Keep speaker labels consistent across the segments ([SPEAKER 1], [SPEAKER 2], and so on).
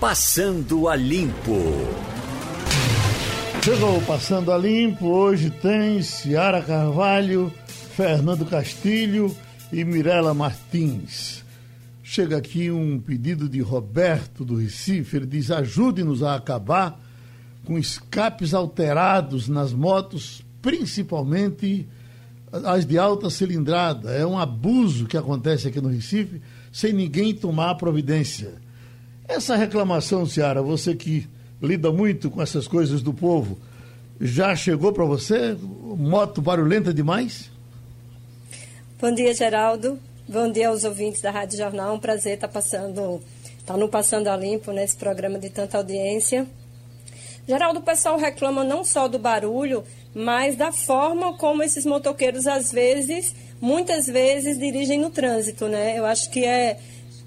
[SPEAKER 1] Passando a Limpo.
[SPEAKER 2] Chegou Passando a Limpo, hoje tem Ciara Carvalho, Fernando Castilho e Mirela Martins. Chega aqui um pedido de Roberto do Recife, ele diz: ajude-nos a acabar com escapes alterados nas motos, principalmente as de alta cilindrada. É um abuso que acontece aqui no Recife sem ninguém tomar providência. Essa reclamação, Ciara, você que lida muito com essas coisas do povo, já chegou para você? Moto barulhenta demais?
[SPEAKER 3] Bom dia, Geraldo. Bom dia aos ouvintes da Rádio Jornal. Um prazer estar passando, estar no Passando a Limpo, nesse programa de tanta audiência. Geraldo, o pessoal reclama não só do barulho, mas da forma como esses motoqueiros, às vezes, muitas vezes, dirigem no trânsito, né? Eu acho que é,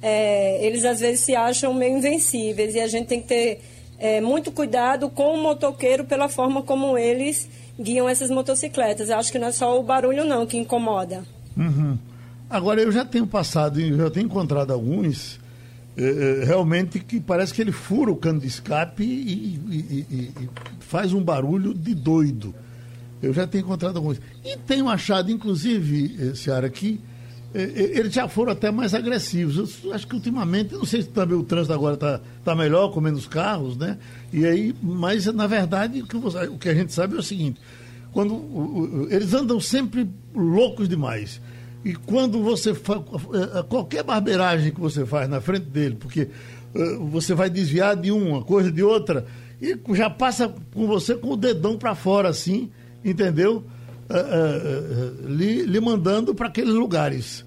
[SPEAKER 3] é eles às vezes se acham meio invencíveis e a gente tem que ter é, muito cuidado com o motoqueiro pela forma como eles guiam essas motocicletas. Eu acho que não é só o barulho não que incomoda.
[SPEAKER 2] Uhum. Agora, eu já tenho passado, eu já tenho encontrado alguns é, realmente que parece que ele fura o cano de escape e, e, e, e faz um barulho de doido. Eu já tenho encontrado alguns. E tenho achado, inclusive, Seara, que eh, eh, eles já foram até mais agressivos. Eu acho que ultimamente, não sei se também o trânsito agora está tá melhor, com menos carros, né? E aí, mas na verdade, o que, você, o que a gente sabe é o seguinte: quando o, o, eles andam sempre loucos demais. E quando você faz eh, qualquer barbeiragem que você faz na frente dele, porque você vai desviar de uma coisa de outra, e já passa com você com o dedão para fora assim entendeu? Uh, uh, uh, lhe, lhe, mandando para aqueles lugares.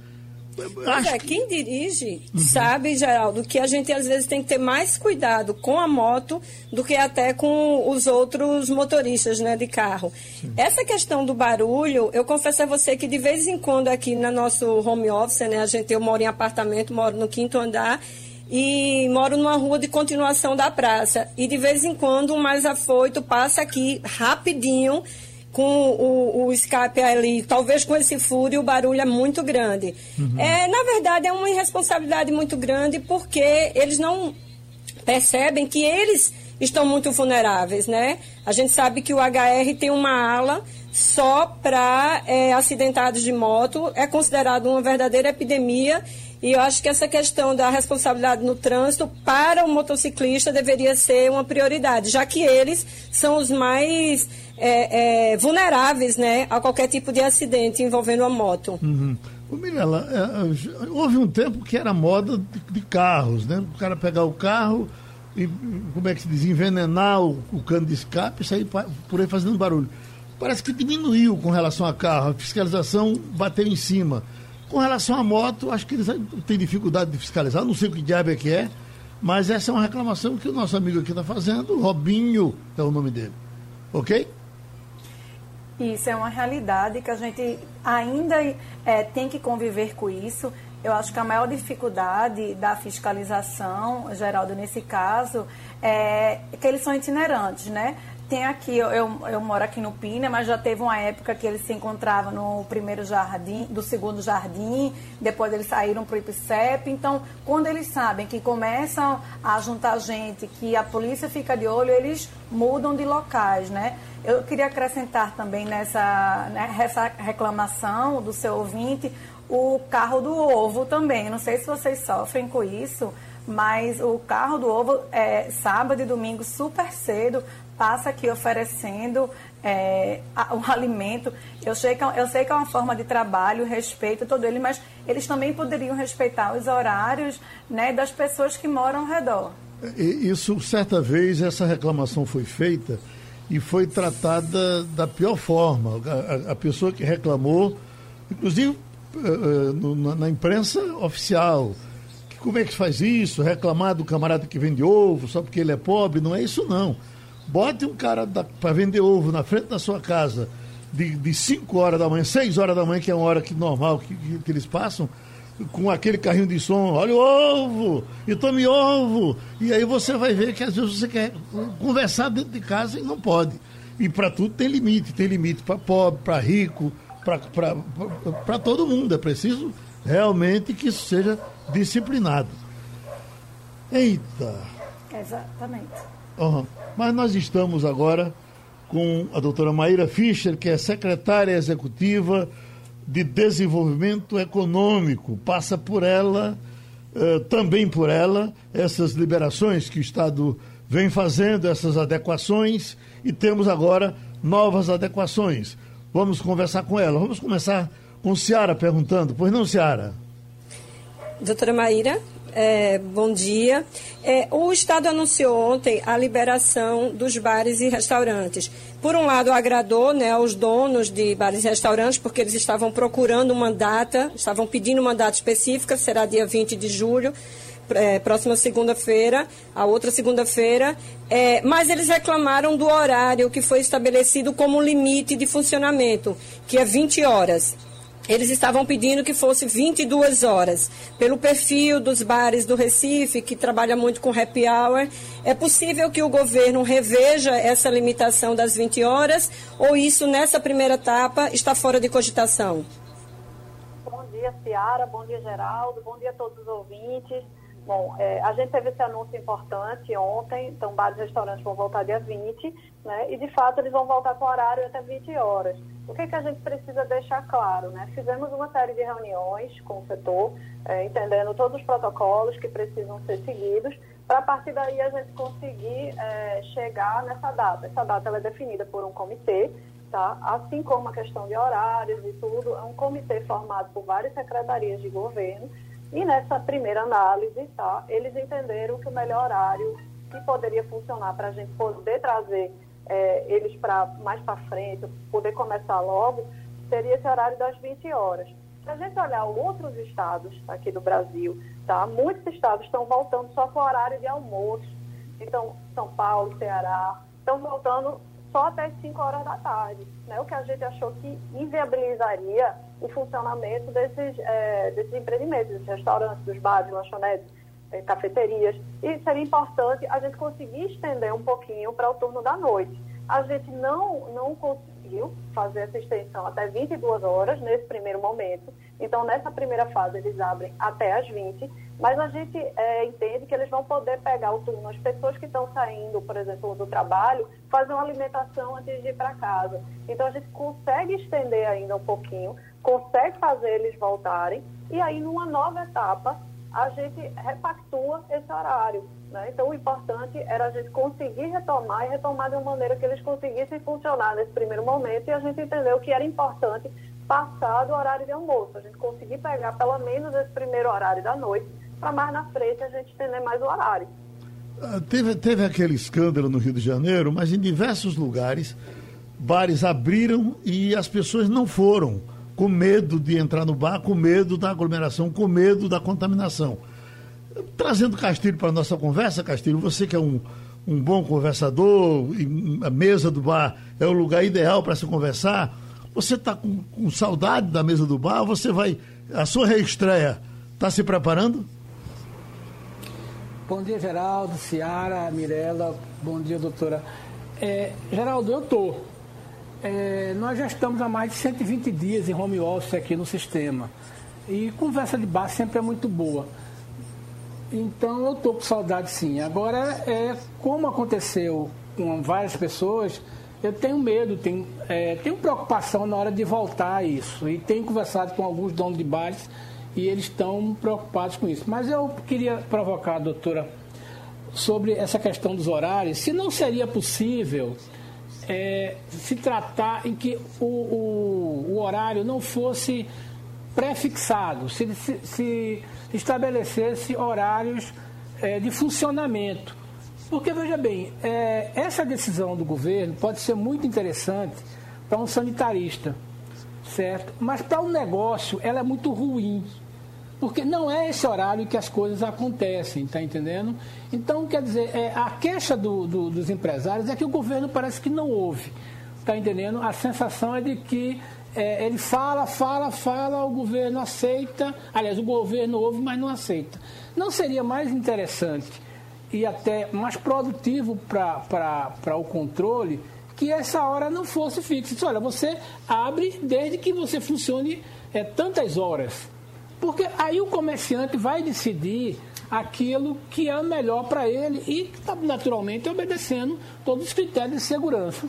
[SPEAKER 3] Pois é, quem dirige uhum. sabe, Geraldo, que a gente às vezes tem que ter mais cuidado com a moto do que até com os outros motoristas né, de carro. Sim. Essa questão do barulho, eu confesso a você que de vez em quando aqui no nosso home office, né, a gente, eu moro em apartamento, moro no quinto andar, e moro numa rua de continuação da praça. E de vez em quando um mais afoito passa aqui rapidinho com o, o escape ali, talvez com esse furo, o barulho é muito grande. Uhum. É, na verdade, é uma irresponsabilidade muito grande porque eles não percebem que eles estão muito vulneráveis, né? A gente sabe que o HR tem uma ala só para é, acidentados de moto, é considerado uma verdadeira epidemia e eu acho que essa questão da responsabilidade no trânsito para o motociclista deveria ser uma prioridade, já que eles são os mais é, é, vulneráveis né, a qualquer tipo de acidente envolvendo a moto.
[SPEAKER 2] Uhum. Mirella, é, é, houve um tempo que era moda de, de, carros, né? O cara pegar o carro e, como é que se diz, envenenar o, o cano de escape e sair por aí fazendo barulho. Parece que diminuiu com relação a carro, a fiscalização bateu em cima. Com relação à moto, acho que eles têm dificuldade de fiscalizar, não sei o que diabo é que é, mas essa é uma reclamação que o nosso amigo aqui está fazendo, Robinho é o nome dele. Ok?
[SPEAKER 4] Isso é uma realidade que a gente ainda é, tem que conviver com isso. Eu acho que a maior dificuldade da fiscalização, Geraldo, nesse caso, é que eles são itinerantes, né? Tem aqui, eu, eu moro aqui no Pina, mas já teve uma época que eles se encontravam no primeiro jardim, do segundo jardim, depois eles saíram para o IPCEP. Então, quando eles sabem que começam a juntar gente, que a polícia fica de olho, eles mudam de locais, né? Eu queria acrescentar também nessa, nessa né, reclamação do seu ouvinte o carro do ovo também. Não sei se vocês sofrem com isso, mas o carro do ovo é sábado e domingo super cedo passa aqui oferecendo é, um alimento. Eu sei, que, é eu sei que é uma forma de trabalho, respeito todo ele, mas eles também poderiam respeitar os horários né, das pessoas que moram ao redor.
[SPEAKER 2] Isso, certa vez, essa reclamação foi feita e foi tratada da pior forma. A, a, pessoa que reclamou, inclusive no, na, na imprensa oficial, como é que faz isso? Reclamar do camarada que vende ovo só porque ele é pobre? Não é isso, não. Bote um cara para vender ovo na frente da sua casa de 5 horas da manhã, 6 horas da manhã, que é uma hora que, normal que, que, que, eles passam, com aquele carrinho de som, olha o ovo, e tome ovo. E aí você vai ver que às vezes você quer conversar dentro de casa e não pode. E para tudo tem limite, tem limite para pobre, para rico, para todo mundo. É preciso realmente que isso seja disciplinado. Eita!
[SPEAKER 4] Exatamente.
[SPEAKER 2] Uhum. Mas nós estamos agora com a doutora Maíra Fischer, que é secretária executiva de Desenvolvimento Econômico. Passa por ela, uh, também por ela, essas liberações que o Estado vem fazendo, essas adequações, e temos agora novas adequações. Vamos conversar com ela. Vamos começar com Ciara perguntando. Pois não, Ciara?
[SPEAKER 3] Doutora Maíra, é, bom dia. É, o Estado anunciou ontem a liberação dos bares e restaurantes. Por um lado, agradou né, aos donos de bares e restaurantes, porque eles estavam procurando uma data, estavam pedindo uma data específica, será dia 20 de julho. É, próxima segunda-feira, a outra segunda-feira, é, mas eles reclamaram do horário que foi estabelecido como limite de funcionamento, que é 20 horas. Eles estavam pedindo que fosse 22 horas. Pelo perfil dos bares do Recife, que trabalha muito com happy hour, é possível que o governo reveja essa limitação das 20 horas ou isso, nessa primeira etapa, está fora de cogitação?
[SPEAKER 5] Bom dia, Ciara. Bom dia, Geraldo. Bom dia a todos os ouvintes. Bom, é, a gente teve esse anúncio importante ontem, então bares e restaurantes vão voltar dia 20, né? E de fato eles vão voltar com horário até 20 horas. O que, que a gente precisa deixar claro, né? Fizemos uma série de reuniões com o setor, é, entendendo todos os protocolos que precisam ser seguidos, para a partir daí a gente conseguir é, chegar nessa data. Essa data ela é definida por um comitê, tá? Assim como a questão de horários e tudo, é um comitê formado por várias secretarias de governo e nessa primeira análise, tá, eles entenderam que o melhor horário que poderia funcionar para a gente poder trazer é, eles para mais para frente, poder começar logo, seria esse horário das 20 horas. Se a gente olhar outros estados aqui do Brasil, tá, muitos estados estão voltando só com o horário de almoço. Então, São Paulo, Ceará, estão voltando só até as 5 horas da tarde, né? o que a gente achou que inviabilizaria o funcionamento desses, é, desses empreendimentos, dos restaurantes, dos bares, lanchonetes, é, cafeterias. E seria importante a gente conseguir estender um pouquinho para o turno da noite. A gente não, não conseguiu fazer essa extensão até 22 horas nesse primeiro momento. Então, nessa primeira fase, eles abrem até as 20, mas a gente é, entende que eles vão poder pegar o turno, as pessoas que estão saindo, por exemplo, do trabalho, fazer uma alimentação antes de ir para casa. Então, a gente consegue estender ainda um pouquinho, consegue fazer eles voltarem, e aí, numa nova etapa, a gente repactua esse horário. Né? Então, o importante era a gente conseguir retomar e retomar de uma maneira que eles conseguissem funcionar nesse primeiro momento, e a gente entendeu que era importante passar do horário de almoço, a gente conseguir pegar pelo menos esse primeiro horário da noite, para mais na frente a gente entender mais o horário.
[SPEAKER 2] Uh, teve, teve aquele escândalo no Rio de Janeiro, mas em diversos lugares, bares abriram e as pessoas não foram, com medo de entrar no bar, com medo da aglomeração, com medo da contaminação. Trazendo Castilho para a nossa conversa, Castilho, você que é um, um bom conversador, a mesa do bar é o lugar ideal para se conversar. Você está com, com, saudade da mesa do bar? Você vai. A sua reestreia está se preparando?
[SPEAKER 6] Bom dia, Geraldo, Ciara, Mirella. Bom dia, doutora. É, Geraldo, eu estou. É, nós já estamos há mais de 120 dias em home office aqui no sistema. E conversa de bar sempre é muito boa. Então eu estou com saudade sim. Agora, é, como aconteceu com várias pessoas, eu tenho medo, tenho, é, tenho preocupação na hora de voltar a isso. E tenho conversado com alguns donos de bares e eles estão preocupados com isso. Mas eu queria provocar, doutora, sobre essa questão dos horários, se não seria possível é, se tratar em que o, o, o horário não fosse pré-fixado, se, se, se, estabelecesse horários é, de funcionamento porque, veja bem, é, essa decisão do governo pode ser muito interessante para um sanitarista, certo? Mas para um negócio ela é muito ruim. Porque não é esse horário que as coisas acontecem, está entendendo? Então, quer dizer, é, a queixa do, do, dos empresários é que o governo parece que não ouve. Está entendendo? A sensação é de que é, ele fala, fala, fala, o governo aceita. Aliás, o governo ouve, mas não aceita. Não seria mais interessante e até mais produtivo para o controle que essa hora não fosse fixa. Olha, você abre desde que você funcione é, tantas horas. Porque aí o comerciante vai decidir aquilo que é melhor para ele e, tá, naturalmente, obedecendo todos os critérios de segurança.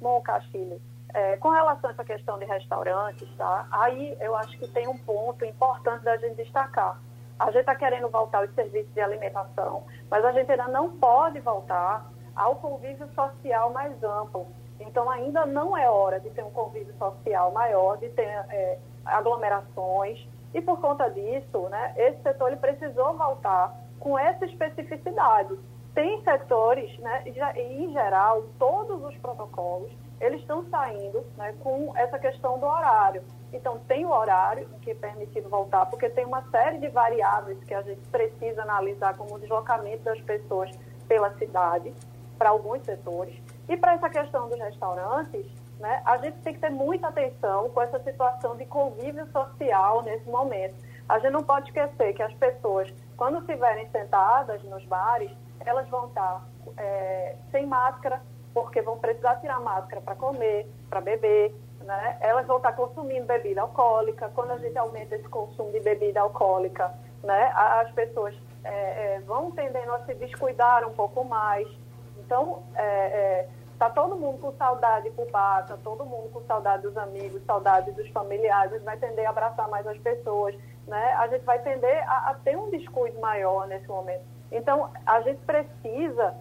[SPEAKER 5] Bom, Castilho, é, com relação a essa questão de restaurantes, tá? Aí eu acho que tem um ponto importante da gente destacar. A gente está querendo voltar aos serviços de alimentação, mas a gente ainda não pode voltar ao convívio social mais amplo. Então, ainda não é hora de ter um convívio social maior, de ter é, aglomerações. E por conta disso, né, esse setor ele precisou voltar com essa especificidade. Tem setores, né, e em geral, todos os protocolos, eles estão saindo né, com essa questão do horário. Então, tem o horário que é permitido voltar, porque tem uma série de variáveis que a gente precisa analisar, como o deslocamento das pessoas pela cidade, para alguns setores. E para essa questão dos restaurantes, né, a gente tem que ter muita atenção com essa situação de convívio social nesse momento. A gente não pode esquecer que as pessoas, quando estiverem sentadas nos bares, elas vão estar é, sem máscara, porque vão precisar tirar máscara para comer, para beber, né? Elas vão estar consumindo bebida alcoólica. Quando a gente aumenta esse consumo de bebida alcoólica, né, as pessoas é, é, vão tendendo a se descuidar um pouco mais. Então, está é, é, todo mundo com saudade por bar, está todo mundo com saudade dos amigos, saudade dos familiares, a gente vai tender a abraçar mais as pessoas, né? a gente vai tender a, a ter um descuido maior nesse momento. Então, a gente precisa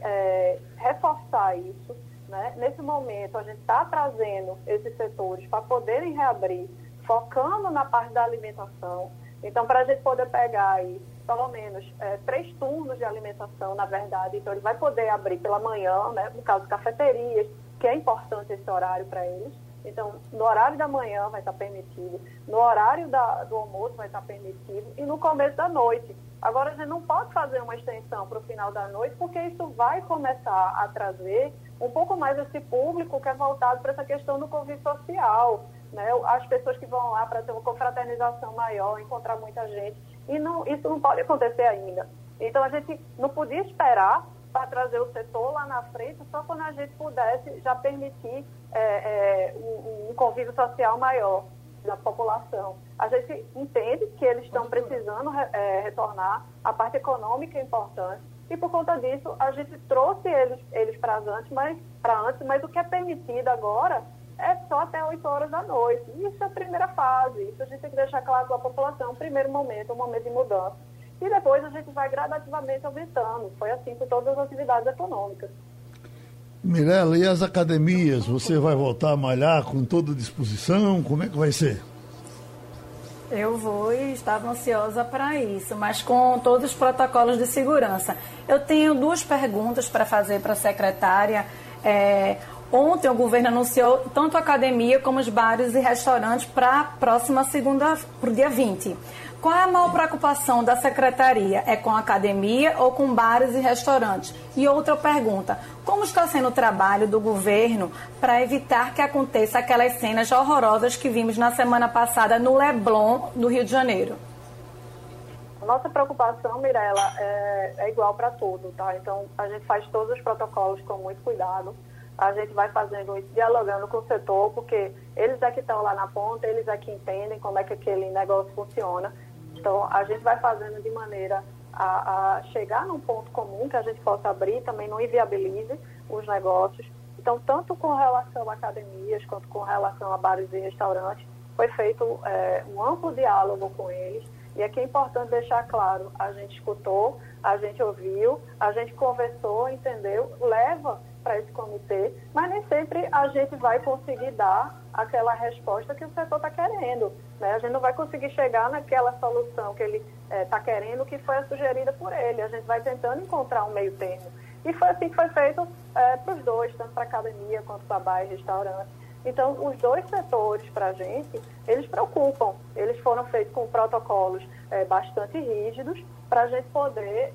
[SPEAKER 5] é, reforçar isso. Né? Nesse momento, a gente está trazendo esses setores para poderem reabrir, focando na parte da alimentação. Então, para a gente poder pegar aí pelo menos é, três turnos de alimentação, na verdade. Então, ele vai poder abrir pela manhã, né, no caso, cafeterias, que é importante esse horário para eles. Então, no horário da manhã vai estar permitido, no horário da, do almoço vai estar permitido e no começo da noite. Agora, a gente não pode fazer uma extensão para o final da noite, porque isso vai começar a trazer um pouco mais esse público que é voltado para essa questão do convívio social. Né? As pessoas que vão lá para ter uma confraternização maior, encontrar muita gente. E não, isso não pode acontecer ainda. Então a gente não podia esperar para trazer o setor lá na frente, só quando a gente pudesse já permitir é, é, um, um convívio social maior da população. A gente entende que eles estão precisando é, retornar, a parte econômica é importante, e por conta disso a gente trouxe eles, eles para antes, mas, antes, mas o que é permitido agora é só até 8 horas da noite. Isso é a primeira fase. Isso a gente tem que deixar claro para a população, primeiro momento, um momento de mudança. E depois a gente vai gradativamente aumentando. Foi assim com todas as atividades econômicas.
[SPEAKER 2] Mirela, e as academias? Você vai voltar a malhar com toda disposição? Como é que vai ser?
[SPEAKER 4] Eu vou e estava ansiosa para isso, mas com todos os protocolos de segurança. Eu tenho duas perguntas para fazer para a secretária. É, Ontem o governo anunciou tanto a academia como os bares e restaurantes para a próxima segunda, para o dia 20. Qual é a maior preocupação da secretaria? É com a academia ou com bares e restaurantes? E outra pergunta: como está sendo o trabalho do governo para evitar que aconteça aquelas cenas horrorosas que vimos na semana passada no Leblon, no Rio de Janeiro?
[SPEAKER 5] Nossa preocupação, Mirella, é, é igual para tudo, tá? Então, a gente faz todos os protocolos com muito cuidado a gente vai fazendo isso, dialogando com o setor, porque eles é que estão lá na ponta, eles é que entendem como é que aquele negócio funciona. Então, a gente vai fazendo de maneira a, a chegar num ponto comum que a gente possa abrir, também não inviabilize os negócios. Então, tanto com relação a academias, quanto com relação a bares e restaurantes, foi feito é, um amplo diálogo com eles. E aqui é importante deixar claro, a gente escutou, a gente ouviu, a gente conversou, entendeu, leva para esse comitê, mas nem sempre a gente vai conseguir dar aquela resposta que o setor está querendo. Né? A gente não vai conseguir chegar naquela solução que ele está eh, é, querendo, que foi sugerida por ele. A gente vai tentando encontrar um meio termo. E foi assim que foi feito é, para os dois, tanto para academia quanto para bar e restaurante. Então, os dois setores, para a gente, eles preocupam. Eles foram feitos com protocolos é, bastante rígidos para a gente poder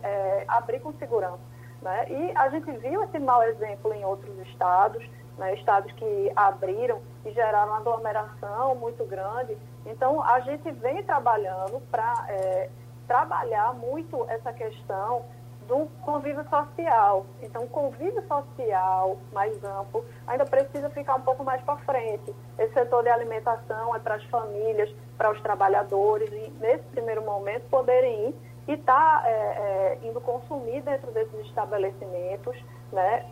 [SPEAKER 5] abrir com segurança. Né? E a gente viu esse mau exemplo em outros estados, né? estados que abriram e geraram uma aglomeração muito grande. Então, a gente vem trabalhando para é, trabalhar muito essa questão do convívio social. Então, o convívio social mais amplo ainda precisa ficar um pouco mais para frente. Esse setor de alimentação é para as famílias, para os trabalhadores, e nesse primeiro momento poderem ir e estar tá, é, é, indo consumir dentro desses estabelecimentos, né?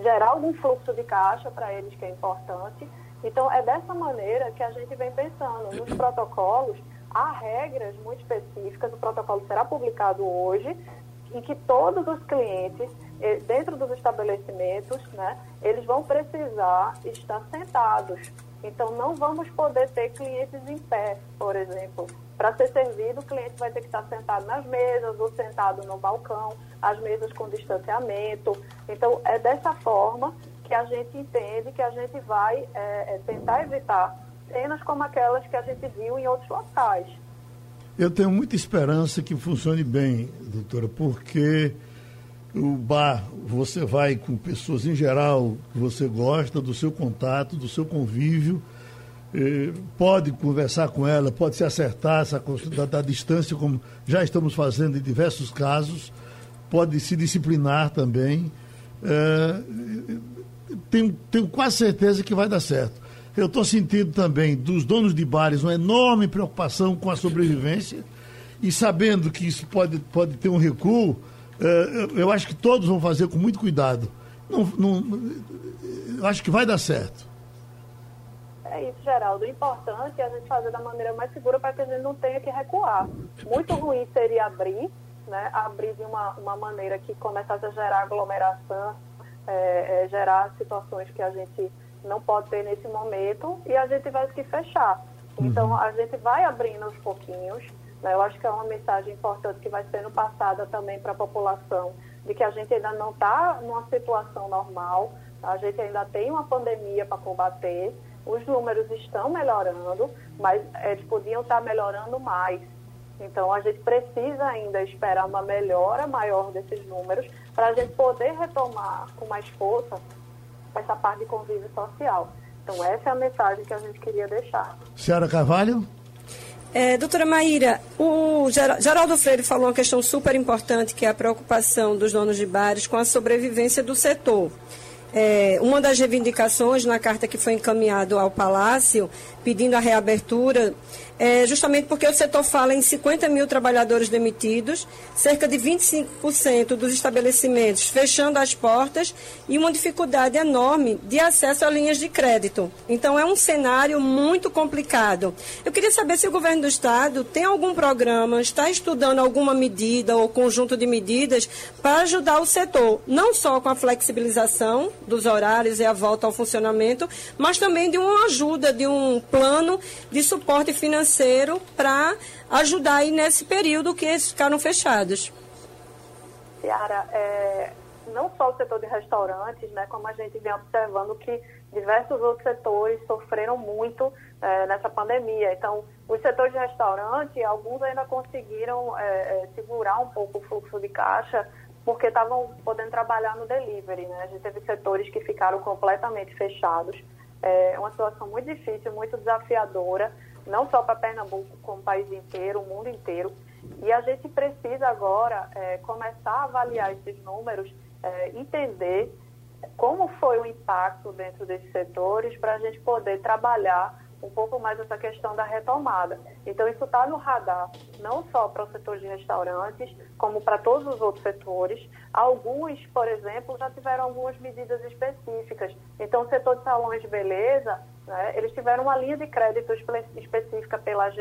[SPEAKER 5] gerar algum fluxo de caixa para eles que é importante. Então, é dessa maneira que a gente vem pensando. Nos protocolos, há regras muito específicas, o protocolo será publicado hoje, em que todos os clientes, dentro dos estabelecimentos, né, eles vão precisar estar sentados. Então, não vamos poder ter clientes em pé, por exemplo. Para ser servido, o cliente vai ter que estar sentado nas mesas ou sentado no balcão, as mesas com distanciamento. Então, é dessa forma que a gente entende que a gente vai é, tentar evitar cenas como aquelas que a gente viu em outros locais.
[SPEAKER 2] Eu tenho muita esperança que funcione bem, doutora, porque o bar, você vai com pessoas em geral que você gosta, do seu contato, do seu convívio, pode conversar com ela, pode se acertar essa da, da distância, como já estamos fazendo em diversos casos, pode se disciplinar também. Eh, tenho, tenho quase certeza que vai dar certo eu estou sentindo também dos donos de bares uma enorme preocupação com a sobrevivência e sabendo que isso pode, pode ter um recuo, eu acho que todos vão fazer com muito cuidado. Não, não, eu acho que vai dar certo.
[SPEAKER 5] É isso, Geraldo. O importante é a gente fazer da maneira mais segura para que a gente não tenha que recuar. Muito ruim seria abrir, né? abrir de uma, uma maneira que começasse a gerar aglomeração, é, é, gerar situações que a gente não pode ter nesse momento e a gente vai que fechar. Então, uhum. a gente vai abrindo aos pouquinhos. Né? Eu acho que é uma mensagem importante que vai sendo passada também para a população, de que a gente ainda não está numa situação normal, a gente ainda tem uma pandemia para combater, os números estão melhorando, mas eles podiam estar melhorando mais. Então, a gente precisa ainda esperar uma melhora maior desses números para a gente poder retomar com mais força essa parte de convívio social. Então, essa é a mensagem que a gente queria deixar.
[SPEAKER 2] Senhora Carvalho?
[SPEAKER 3] É, doutora Maíra, o Geraldo Freire falou uma questão super importante, que é a preocupação dos donos de bares com a sobrevivência do setor. É, uma das reivindicações na carta que foi encaminhada ao Palácio, pedindo a reabertura, é justamente porque o setor fala em 50 mil trabalhadores demitidos, cerca de 25% dos estabelecimentos fechando as portas e uma dificuldade enorme de acesso a linhas de crédito. Então, é um cenário muito complicado. Eu queria saber se o governo do Estado tem algum programa, está estudando alguma medida ou conjunto de medidas para ajudar o setor, não só com a flexibilização dos horários e a volta ao funcionamento, mas também de uma ajuda, de um plano de suporte financeiro para ajudar aí nesse período que eles ficaram fechados.
[SPEAKER 5] Ciara, é, não só o setor de restaurantes, né, como a gente vem observando que diversos outros setores sofreram muito é, nessa pandemia. Então, os setores de restaurante, alguns ainda conseguiram é, é segurar um pouco o fluxo de caixa, porque estavam podendo trabalhar no delivery. Né? A gente teve setores que ficaram completamente fechados. É uma situação muito difícil, muito desafiadora, não só para Pernambuco, como o país inteiro, o mundo inteiro. E a gente precisa agora é, começar a avaliar esses números, é, entender como foi o impacto dentro desses setores para a gente poder trabalhar um pouco mais essa questão da retomada. Então, isso está no radar, não só para o setor de restaurantes, como para todos os outros setores. Alguns, por exemplo, já tiveram algumas medidas específicas. Então, o setor de salões de beleza, né, eles tiveram uma linha de crédito específica pela GE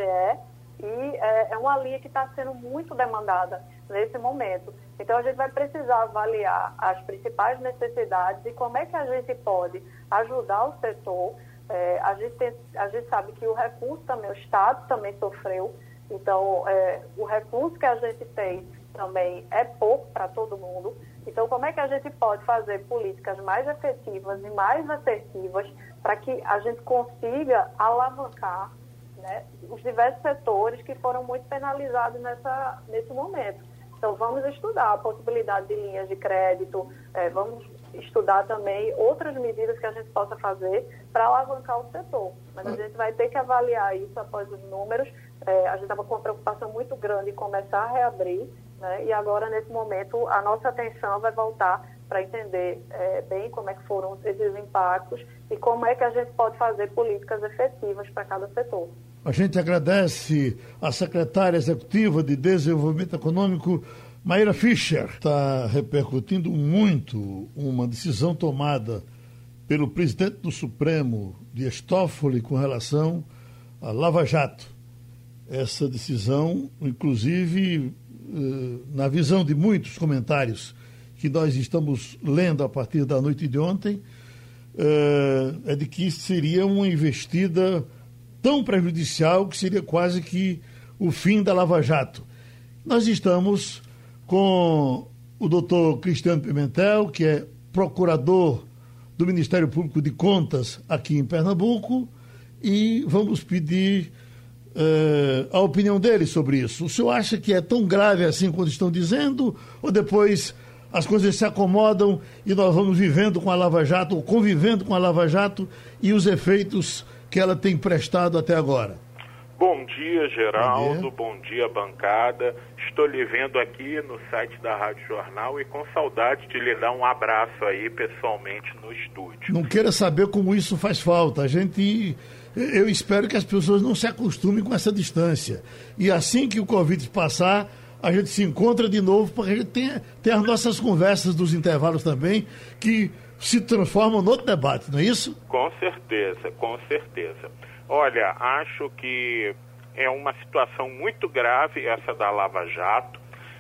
[SPEAKER 5] e é, é uma linha que está sendo muito demandada nesse momento. Então, a gente vai precisar avaliar as principais necessidades e como é que a gente pode ajudar o setor é, gente tem, a gente sabe que o recurso também, o Estado também sofreu, então é, o recurso que a gente tem também é pouco para todo mundo. Então, como é que a gente pode fazer políticas mais efetivas e mais assertivas para que a gente consiga alavancar né, os diversos setores que foram muito penalizados nessa, nesse momento? Então, vamos estudar a possibilidade de linhas de crédito, é, vamos estudar também outras medidas que a gente possa fazer para alavancar o setor. Mas a gente vai ter que avaliar isso após os números. É, a gente estava com uma preocupação muito grande em começar a reabrir Né? E agora, nesse momento, a nossa atenção vai voltar para entender é, bem como é que foram esses impactos e como é que a gente pode fazer políticas efetivas para cada setor.
[SPEAKER 2] A gente agradece a secretária executiva de Desenvolvimento Econômico, Maíra Fischer. Está repercutindo muito uma decisão tomada pelo presidente do Supremo, Dias Toffoli, com relação à Lava Jato. Essa decisão, inclusive, eh, na visão de muitos comentários que nós estamos lendo a partir da noite de ontem, eh, é de que seria uma investida tão prejudicial que seria quase que o fim da Lava Jato. Nós estamos com o doutor Cristiano Pimentel, que é procurador do Ministério Público de Contas aqui em Pernambuco, e vamos pedir uh, a opinião dele sobre isso. O senhor acha que é tão grave assim quando estão dizendo, ou depois as coisas se acomodam e nós vamos vivendo com a Lava Jato, ou convivendo com a Lava Jato e os efeitos que ela tem prestado até agora?
[SPEAKER 7] Bom dia, Geraldo. Bom dia. Bom dia, bancada. Estou lhe vendo aqui no site da Rádio Jornal e com saudade de lhe dar um abraço aí pessoalmente no estúdio.
[SPEAKER 2] Não queira saber como isso faz falta. A gente. Eu espero que as pessoas não se acostumem com essa distância. E assim que o Covid passar, a gente se encontra de novo, porque a gente tem, tem as nossas conversas dos intervalos também, que se transformam no outro debate, não é isso?
[SPEAKER 7] Com certeza, com certeza. Olha, acho que é uma situação muito grave essa da Lava Jato,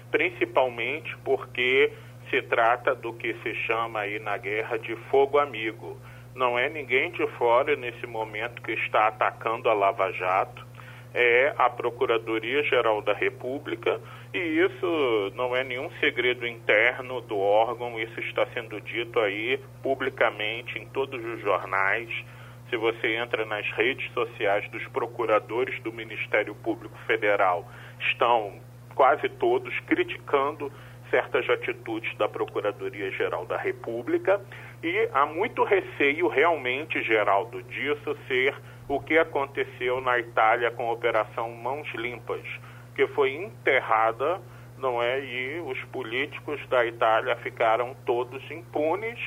[SPEAKER 7] principalmente porque se trata do que se chama aí na guerra de fogo amigo. Não é ninguém de fora nesse momento que está atacando a Lava Jato, é a Procuradoria-Geral da República, e isso não é nenhum segredo interno do órgão, isso está sendo dito aí publicamente em todos os jornais se você entra nas redes sociais dos procuradores do Ministério Público Federal, estão quase todos criticando certas atitudes da Procuradoria-Geral da República e há muito receio realmente, Geraldo, disso ser o que aconteceu na Itália com a Operação Mãos Limpas, que foi enterrada, não é? E os políticos da Itália ficaram todos impunes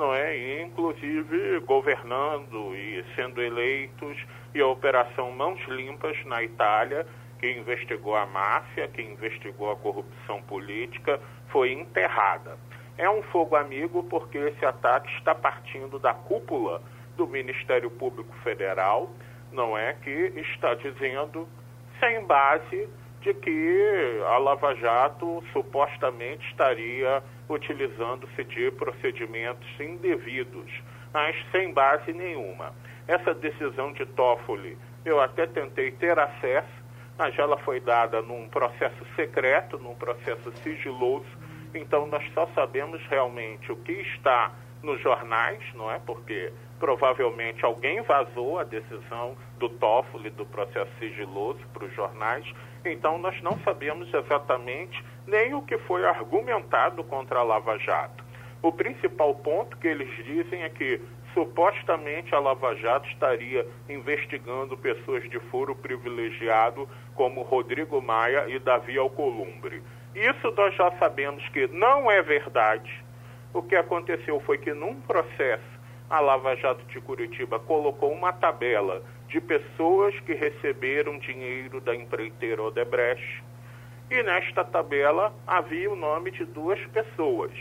[SPEAKER 7] não é? Inclusive governando e sendo eleitos, e a Operação Mãos Limpas na Itália, que investigou a máfia, que investigou a corrupção política, foi enterrada. É um fogo amigo porque esse ataque está partindo da cúpula do Ministério Público Federal, não é? Que está dizendo, sem base, de que a Lava Jato supostamente estaria utilizando-se de procedimentos indevidos, mas sem base nenhuma. Essa decisão de Toffoli, eu até tentei ter acesso, mas ela foi dada num processo secreto, num processo sigiloso, então nós só sabemos realmente o que está nos jornais, não é? Porque provavelmente alguém vazou a decisão do Toffoli do processo sigiloso para os jornais, então nós não sabemos exatamente nem o que foi argumentado contra a Lava Jato. O principal ponto que eles dizem é que supostamente a Lava Jato estaria investigando pessoas de foro privilegiado como Rodrigo Maia e Davi Alcolumbre. Isso nós já sabemos que não é verdade. O que aconteceu foi que num processo a Lava Jato de Curitiba colocou uma tabela de pessoas que receberam dinheiro da empreiteira Odebrecht e nesta tabela havia o nome de duas pessoas,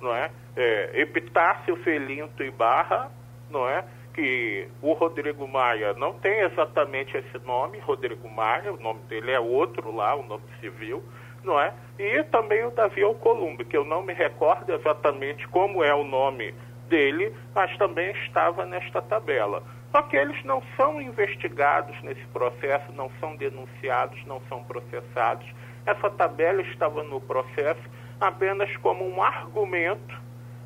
[SPEAKER 7] não é? é Epitácio Felinto e Barra, não é? Que o Rodrigo Maia não tem exatamente esse nome, Rodrigo Maia, o nome dele é outro lá, o nome civil, não é? E também o Davi Alcolumbre, que eu não me recordo exatamente como é o nome dele, mas também estava nesta tabela. Só que eles não são investigados nesse processo, não são denunciados, não são processados. Essa tabela estava no processo apenas como um argumento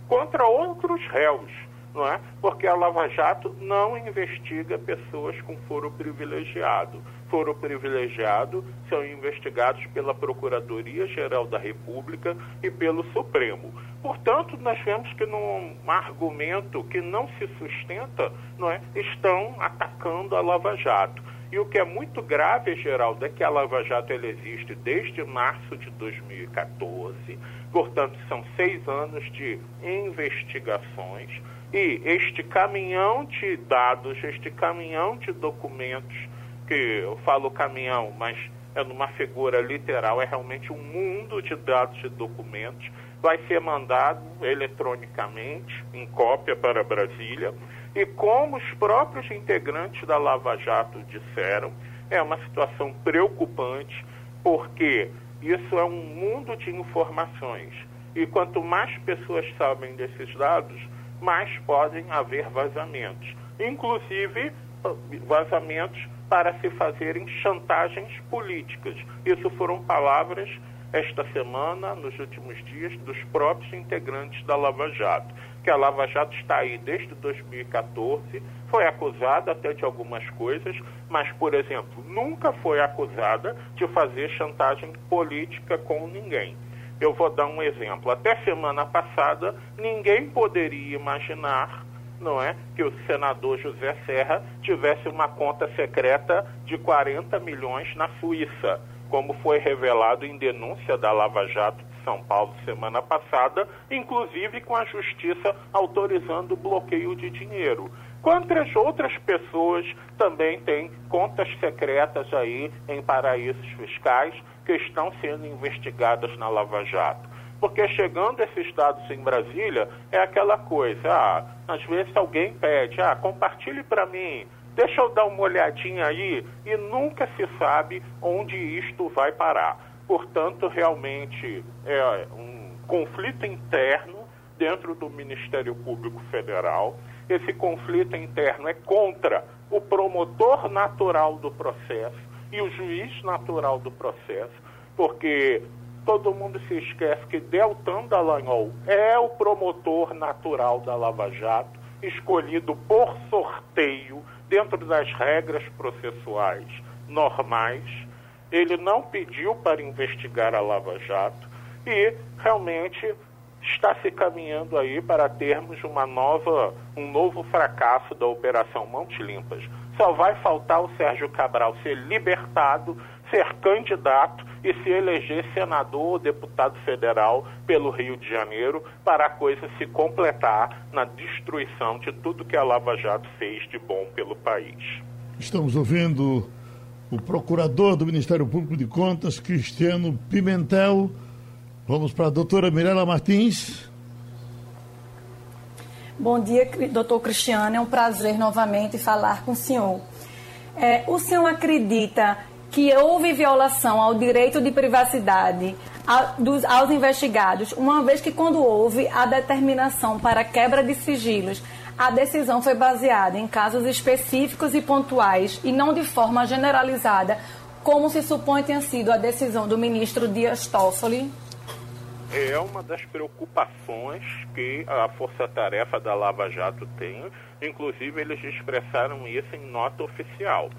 [SPEAKER 7] contra outros réus, não é? Porque a Lava Jato não investiga pessoas com foro privilegiado. Foro privilegiado são investigados pela Procuradoria-Geral da República e pelo Supremo. Portanto, nós vemos que num argumento que não se sustenta, não é, estão atacando a Lava Jato. E o que é muito grave, Geraldo, é que a Lava Jato existe desde março de 2014, portanto, são seis anos de investigações. E este caminhão de dados, este caminhão de documentos, que eu falo caminhão, mas é numa figura literal, é realmente um mundo de dados e documentos, vai ser mandado eletronicamente, em cópia para Brasília e como os próprios integrantes da Lava Jato disseram, é uma situação preocupante, porque isso é um mundo de informações. E quanto mais pessoas sabem desses dados, mais podem haver vazamentos. Inclusive, vazamentos para se fazerem chantagens políticas. Isso foram palavras esta semana, nos últimos dias, dos próprios integrantes da Lava Jato que a Lava Jato está aí desde 2014, foi acusada até de algumas coisas, mas, por exemplo, nunca foi acusada de fazer chantagem política com ninguém. Eu vou dar um exemplo. Até semana passada, ninguém poderia imaginar não é, que o senador José Serra tivesse uma conta secreta de 40 milhões na Suíça, como foi revelado em denúncia da Lava Jato são Paulo semana passada, inclusive com a justiça autorizando o bloqueio de dinheiro. Quantas outras pessoas também têm contas secretas aí em paraísos fiscais que estão sendo investigadas na Lava Jato? Porque chegando esses dados em Brasília, é aquela coisa, ah, às vezes alguém pede, ah, compartilhe para mim, deixa eu dar uma olhadinha aí, e nunca se sabe onde isto vai parar. Portanto, realmente é um conflito interno dentro do Ministério Público Federal. Esse conflito interno é contra o promotor natural do processo e o juiz natural do processo, porque todo mundo se esquece que Deltan Dallagnol é o promotor natural da Lava Jato, escolhido por sorteio dentro das regras processuais normais ele não pediu para investigar a Lava Jato e realmente está se caminhando aí para termos uma nova, um novo fracasso da Operação Monte Limpas. Só vai faltar o Sérgio Cabral ser libertado, ser candidato e se eleger senador ou deputado federal pelo Rio de Janeiro para a coisa se completar na destruição de tudo que a Lava Jato fez de bom pelo país.
[SPEAKER 2] Estamos ouvindo o procurador do Ministério Público de Contas, Cristiano Pimentel. Vamos para a doutora Mirela Martins.
[SPEAKER 4] Bom dia, doutor Cristiano. É um prazer novamente falar com o senhor. É, o senhor acredita que houve violação ao direito de privacidade a, dos, aos investigados, uma vez que, quando houve a determinação para quebra de sigilos, a decisão foi baseada em casos específicos e pontuais e não de forma generalizada, como se supõe tenha sido a decisão do ministro Dias Toffoli?
[SPEAKER 7] É uma das preocupações que a Força-Tarefa da Lava Jato tem, inclusive eles expressaram isso em nota oficial.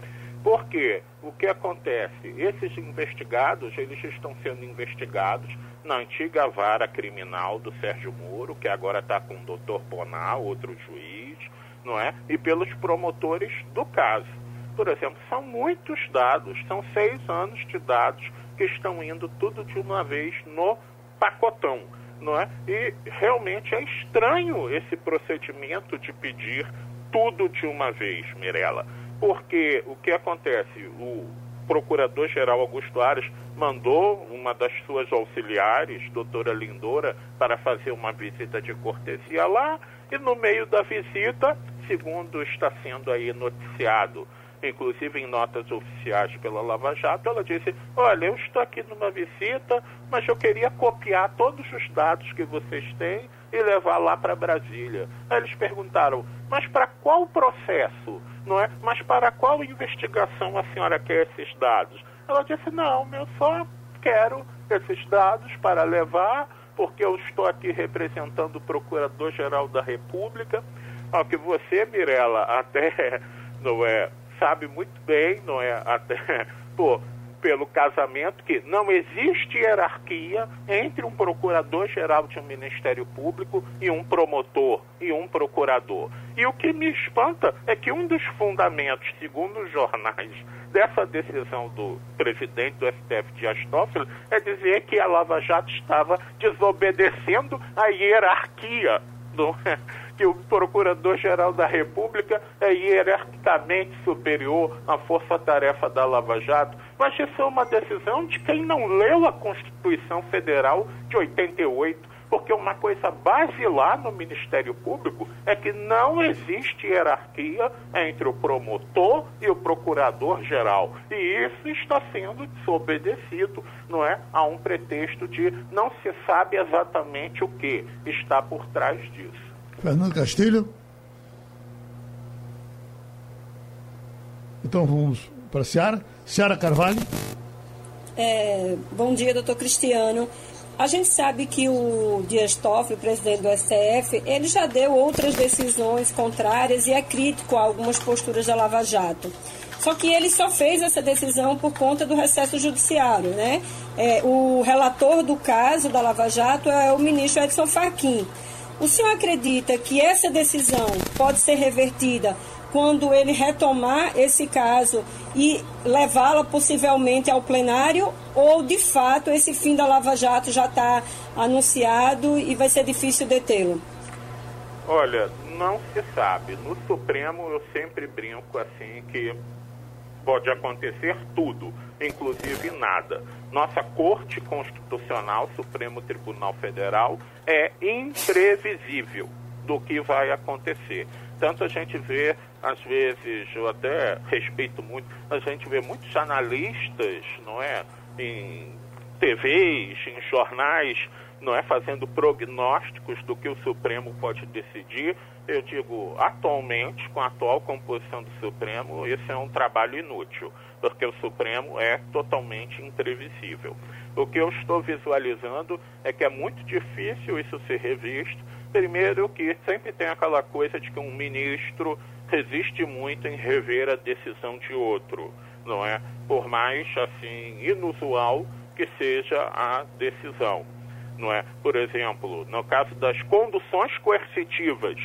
[SPEAKER 7] Porque o que acontece? Esses investigados, eles estão sendo investigados na antiga vara criminal do Sérgio Moro, que agora está com o doutor Bonar, outro juiz, não é? E pelos promotores do caso. Por exemplo, são muitos dados, são seis anos de dados que estão indo tudo de uma vez no pacotão, não é? E realmente é estranho esse procedimento de pedir tudo de uma vez, Mirella. Porque o que acontece? O procurador-geral Augusto Ares mandou uma das suas auxiliares, doutora Lindora, para fazer uma visita de cortesia lá, e no meio da visita, segundo está sendo aí noticiado, inclusive em notas oficiais pela Lava Jato, ela disse: Olha, eu estou aqui numa visita, mas eu queria copiar todos os dados que vocês têm e levar lá para Brasília. Aí eles perguntaram: Mas para qual processo? Não é? Mas para qual investigação a senhora quer esses dados? Ela disse: Não, eu só quero esses dados para levar, porque eu estou aqui representando o Procurador-Geral da República. Ao que você, Mirella, até não é, sabe muito bem, não é? Até, pô, pelo casamento que não existe hierarquia entre um procurador-geral de um Ministério Público e um promotor e um procurador. E o que me espanta é que um dos fundamentos, segundo os jornais dessa decisão do presidente do STF, Dias Toffoli, é dizer que a Lava Jato estava desobedecendo a hierarquia do, que o Procurador-Geral da República é hierarquicamente superior à força-tarefa da Lava Jato. Mas isso é uma decisão de quem não leu a Constituição Federal de 88 porque uma coisa basilar no Ministério Público é que não existe hierarquia entre o promotor e o procurador-geral. E isso está sendo desobedecido, não é? A um pretexto de não se sabe exatamente o que está por trás disso.
[SPEAKER 2] Fernando Castilho. Então vamos para a Seara. Seara Carvalho.
[SPEAKER 3] É, bom dia, doutor Cristiano. A gente sabe que o Dias Toffoli, presidente do STF, ele já deu outras decisões contrárias e é crítico a algumas posturas da Lava Jato. Só que ele só fez essa decisão por conta do recesso judiciário, né? É, o relator do caso da Lava Jato é o ministro Edson Fachin. O senhor acredita que essa decisão pode ser revertida quando ele retomar esse caso e levá-la possivelmente ao plenário ou de fato esse fim da Lava Jato já está anunciado e vai ser difícil detê-lo?
[SPEAKER 7] Olha, não se sabe. No Supremo eu sempre brinco assim que pode acontecer tudo, inclusive nada. Nossa Corte Constitucional, Supremo Tribunal Federal, é imprevisível do que vai acontecer. Tanto a gente vê, às vezes, eu até respeito muito, a gente vê muitos analistas, não é, em TVs, em jornais, não é fazendo prognósticos do que o Supremo pode decidir. Eu digo, atualmente, com a atual composição do Supremo, esse é um trabalho inútil, porque o Supremo é totalmente imprevisível. O que eu estou visualizando é que é muito difícil isso ser revisto. Primeiro, que sempre tem aquela coisa de que um ministro resiste muito em rever a decisão de outro, não é? Por mais assim inusual que seja a decisão não é? Por exemplo, no caso das conduções coercitivas,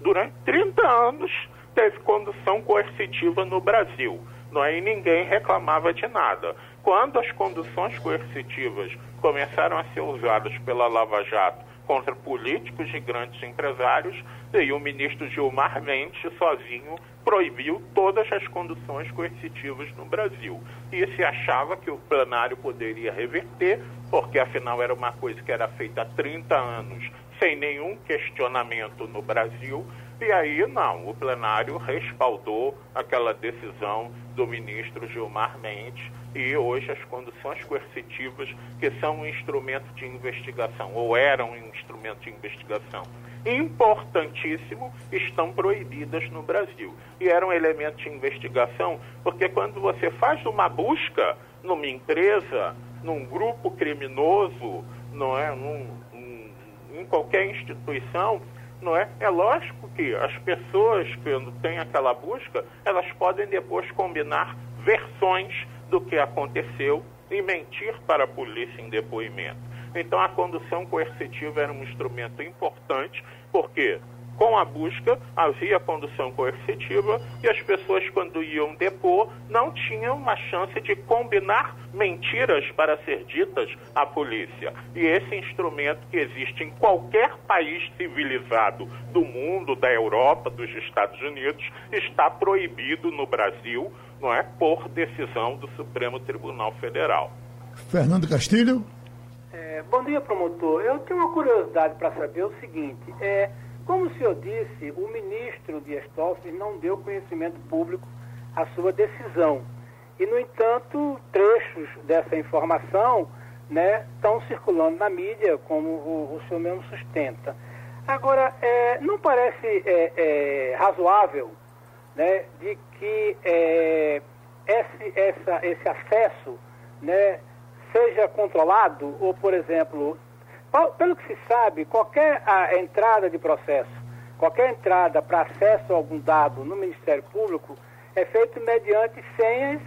[SPEAKER 7] durante 30 anos teve condução coercitiva no Brasil, não é? E ninguém reclamava de nada. Quando as conduções coercitivas começaram a ser usadas pela Lava Jato contra políticos e grandes empresários, e o ministro Gilmar Mendes sozinho proibiu todas as conduções coercitivas no Brasil. E se achava que o plenário poderia reverter, porque afinal era uma coisa que era feita há 30 anos sem nenhum questionamento no Brasil. E aí, não, o plenário respaldou aquela decisão do ministro Gilmar Mendes e hoje as condições coercitivas, que são um instrumento de investigação, ou eram um instrumento de investigação importantíssimo, estão proibidas no Brasil. E eram um elemento de investigação, porque quando você faz uma busca numa empresa, num grupo criminoso, não é, num, em qualquer instituição, não é? É lógico que as pessoas, quando têm aquela busca, elas podem depois combinar versões do que aconteceu e mentir para a polícia em depoimento. Então, a condução coercitiva era um instrumento importante, porque com a busca, havia condução coercitiva e as pessoas, quando iam depor, não tinham uma chance de combinar mentiras para ser ditas à polícia. E esse instrumento que existe em qualquer país civilizado do mundo, da Europa, dos Estados Unidos, está proibido no Brasil, não é, por decisão do Supremo Tribunal Federal.
[SPEAKER 2] Fernando Castilho.
[SPEAKER 6] É, bom dia, promotor. Eu tenho uma curiosidade para saber o seguinte. É, como o senhor disse, o ministro Dias Toffoli não deu conhecimento público à sua decisão. E, no entanto, trechos dessa informação né, estão circulando na mídia, como o, o senhor mesmo sustenta. Agora, é, não parece é, é, razoável né, de que é, esse, essa, esse acesso né, seja controlado, ou, por exemplo, pelo que se sabe, qualquer entrada de processo, qualquer entrada para acesso a algum dado no Ministério Público é feito mediante senhas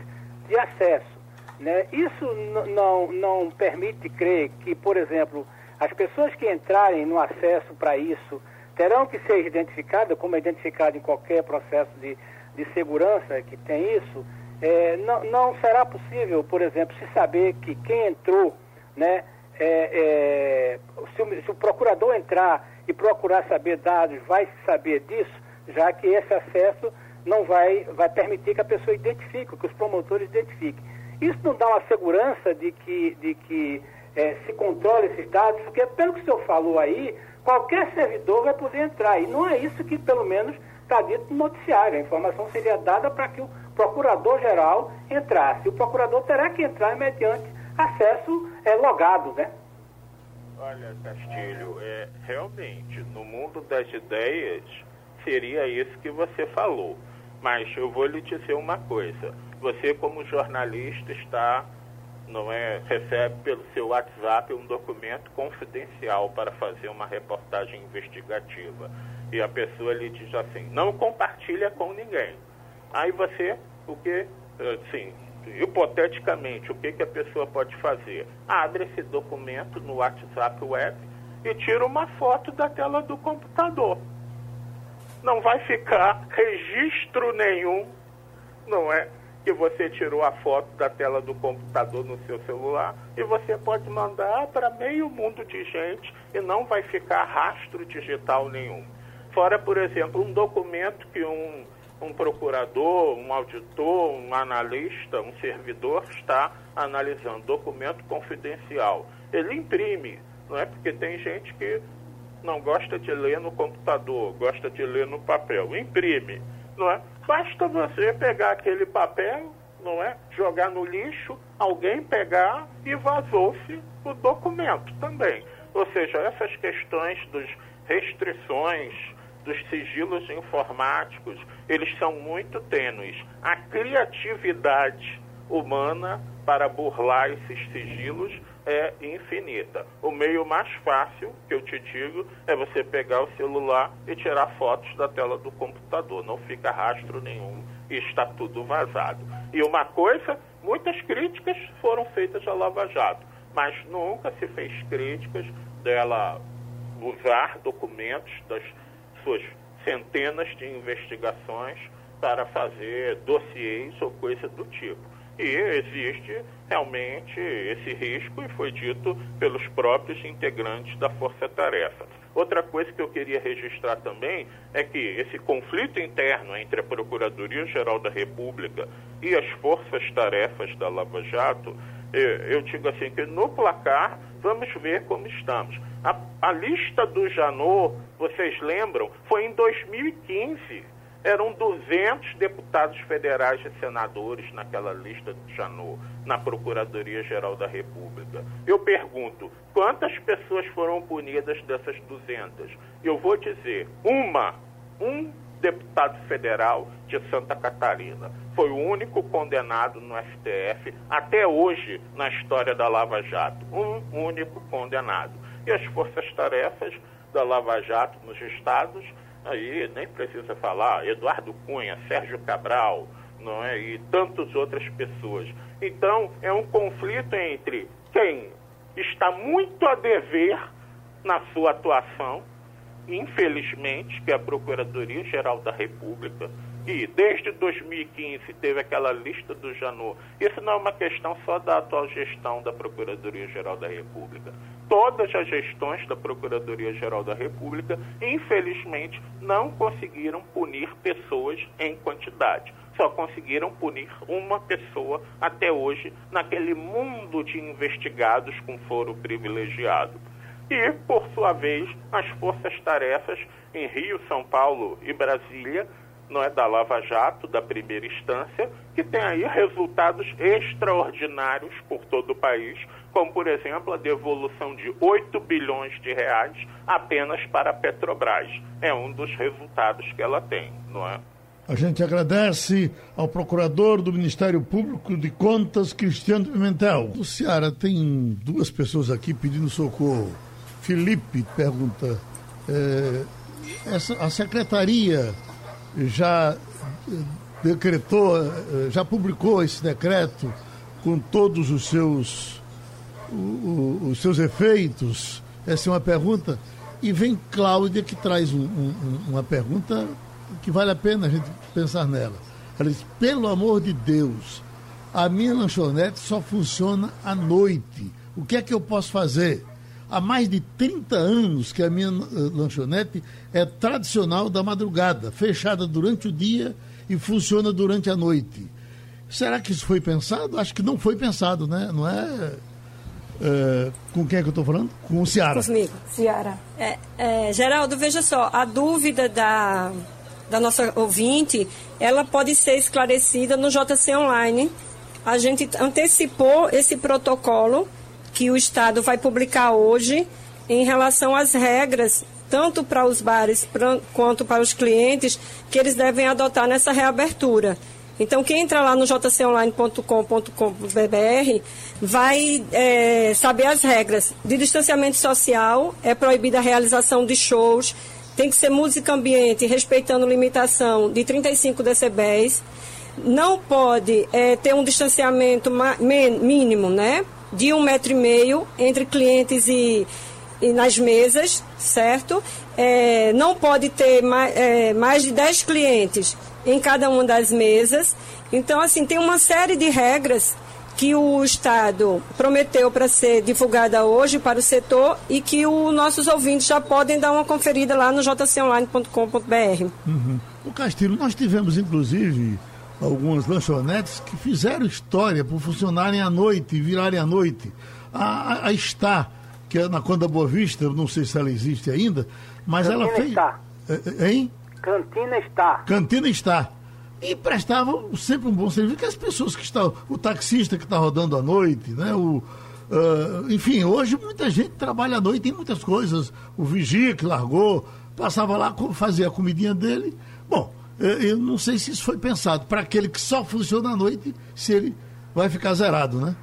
[SPEAKER 6] de acesso. Né? Isso não, não permite crer que, por exemplo, as pessoas que entrarem no acesso para isso terão que ser identificadas, como é identificado em qualquer processo de, de segurança que tem isso, é, não, não, será possível, por exemplo, se saber que quem entrou, né, é, é, se, o, se, o, procurador entrar e procurar saber dados, vai saber disso, já que esse acesso não vai, vai permitir que a pessoa identifique, que os promotores identifiquem. Isso não dá uma segurança de que, de que é, se controle esses dados, porque pelo que o senhor falou aí, qualquer servidor vai poder entrar. E não é isso que, pelo menos, está dito no noticiário. A informação seria dada para que o procurador-geral entrasse. O procurador terá que entrar mediante acesso é, logado, né?
[SPEAKER 7] Olha, Castilho, é, realmente, no mundo das ideias, seria isso que você falou. Mas eu vou lhe dizer uma coisa. Você, como jornalista, está, não é, recebe pelo seu WhatsApp um documento confidencial para fazer uma reportagem investigativa. E a pessoa lhe diz assim, não compartilha com ninguém. Aí você, o que, assim, hipoteticamente, o que, que a pessoa pode fazer? Abre esse documento no WhatsApp web e tira uma foto da tela do computador. Não vai ficar registro nenhum, não é? Que você tirou a foto da tela do computador no seu celular e você pode mandar para meio mundo de gente e não vai ficar rastro digital nenhum. Fora, por exemplo, um documento que um um procurador, um auditor, um analista, um servidor está analisando documento confidencial. Ele imprime, não é? Porque tem gente que não gosta de ler no computador, gosta de ler no papel. Imprime, não é? Basta você pegar aquele papel, não é? Jogar no lixo, alguém pegar e vazou-se o documento também. Ou seja, essas questões dos restrições dos sigilos informáticos, eles são muito tênues. A criatividade humana para burlar esses sigilos é infinita. O meio mais fácil, que eu te digo, é você pegar o celular e tirar fotos da tela do computador. Não fica rastro nenhum e está tudo vazado. E uma coisa, muitas críticas foram feitas à Lava Jato, mas nunca se fez críticas dela usar documentos das centenas de investigações para fazer dossiês ou coisa do tipo. E existe realmente esse risco e foi dito pelos próprios integrantes da Força Tarefa. Outra coisa que eu queria registrar também é que esse conflito interno entre a Procuradoria-Geral da República e as Forças Tarefas da Lava Jato, eu digo assim que no placar vamos ver como estamos. A, a lista do Janot, vocês lembram, foi em 2015. Eram 200 deputados federais e senadores naquela lista do Janot, na Procuradoria-Geral da República. Eu pergunto, quantas pessoas foram punidas dessas 200? Eu vou dizer, uma, um deputado federal de Santa Catarina. Foi o único condenado no STF até hoje na história da Lava Jato. Um único condenado. E as forças-tarefas da Lava Jato nos estados, aí nem precisa falar, Eduardo Cunha, Sérgio Cabral, não é? e tantas outras pessoas. Então, é um conflito entre quem está muito a dever na sua atuação infelizmente, que a Procuradoria-Geral da República, e desde 2015 teve aquela lista do Janot. Isso não é uma questão só da atual gestão da Procuradoria-Geral da República. Todas as gestões da Procuradoria-Geral da República, infelizmente, não conseguiram punir pessoas em quantidade. Só conseguiram punir uma pessoa até hoje naquele mundo de investigados com foro privilegiado e, por sua vez, as forças-tarefas em Rio, São Paulo e Brasília, não é da Lava Jato, da primeira instância, que tem aí resultados extraordinários por todo o país, como, por exemplo, a devolução de 8 bilhões de reais apenas para a Petrobras. É um dos resultados que ela tem, não é?
[SPEAKER 2] A gente agradece ao procurador do Ministério Público de Contas, Cristiano Pimentel. O Ceará tem duas pessoas aqui pedindo socorro. Felipe pergunta: é, essa, a secretaria já decretou, é, já publicou esse decreto com todos os seus, os seus efeitos? Essa é uma pergunta. E vem Cláudia que traz um, um, uma pergunta que vale a pena a gente pensar nela. Ela disse, pelo amor de Deus, a minha lanchonete só funciona à noite. O que é que eu posso fazer? Há mais de 30 anos que a minha uh, lanchonete é tradicional da madrugada, fechada durante o dia e funciona durante a noite. Será que isso foi pensado? Acho que não foi pensado, né? Não é. é com quem é que eu estou falando? Com o Ciara.
[SPEAKER 3] Comigo. Ciara. É, é, Geraldo, veja só, a dúvida da, da nossa ouvinte, ela pode ser esclarecida no JC Online. A gente antecipou esse protocolo que o Estado vai publicar hoje em relação às regras, tanto para os bares pra, quanto para os clientes, que eles devem adotar nessa reabertura. Então, quem entra lá no jconline.com.br vai é, saber as regras. De distanciamento social, é proibida a realização de shows, tem que ser música ambiente, respeitando limitação de 35 decibéis. Não pode é, ter um distanciamento mínimo, né? De um metro e meio entre clientes e, e nas mesas, certo? É, não pode ter mais, é, mais de 10 clientes em cada uma das mesas. Então, assim, tem uma série de regras que o Estado prometeu para ser divulgada hoje para o setor e que os nossos ouvintes já podem dar uma conferida lá no jconline.com.br.
[SPEAKER 2] Uhum. O Castilho, nós tivemos, inclusive, algumas lanchonetes que fizeram história por funcionarem à noite e virarem à noite. A, a, Star, que é na Conda Boa Vista, não sei se ela existe ainda, mas Cantina ela fez. Está. É, é, hein?
[SPEAKER 6] Cantina está.
[SPEAKER 2] Cantina está. E prestava sempre um bom serviço, que as pessoas que estão. O taxista que está rodando à noite, né? O, uh, enfim, hoje muita gente trabalha à noite em muitas coisas. O vigia que largou, passava lá, fazia a comidinha dele. Bom, eu não sei se isso foi pensado para aquele que só funciona à noite, se ele vai ficar zerado, né?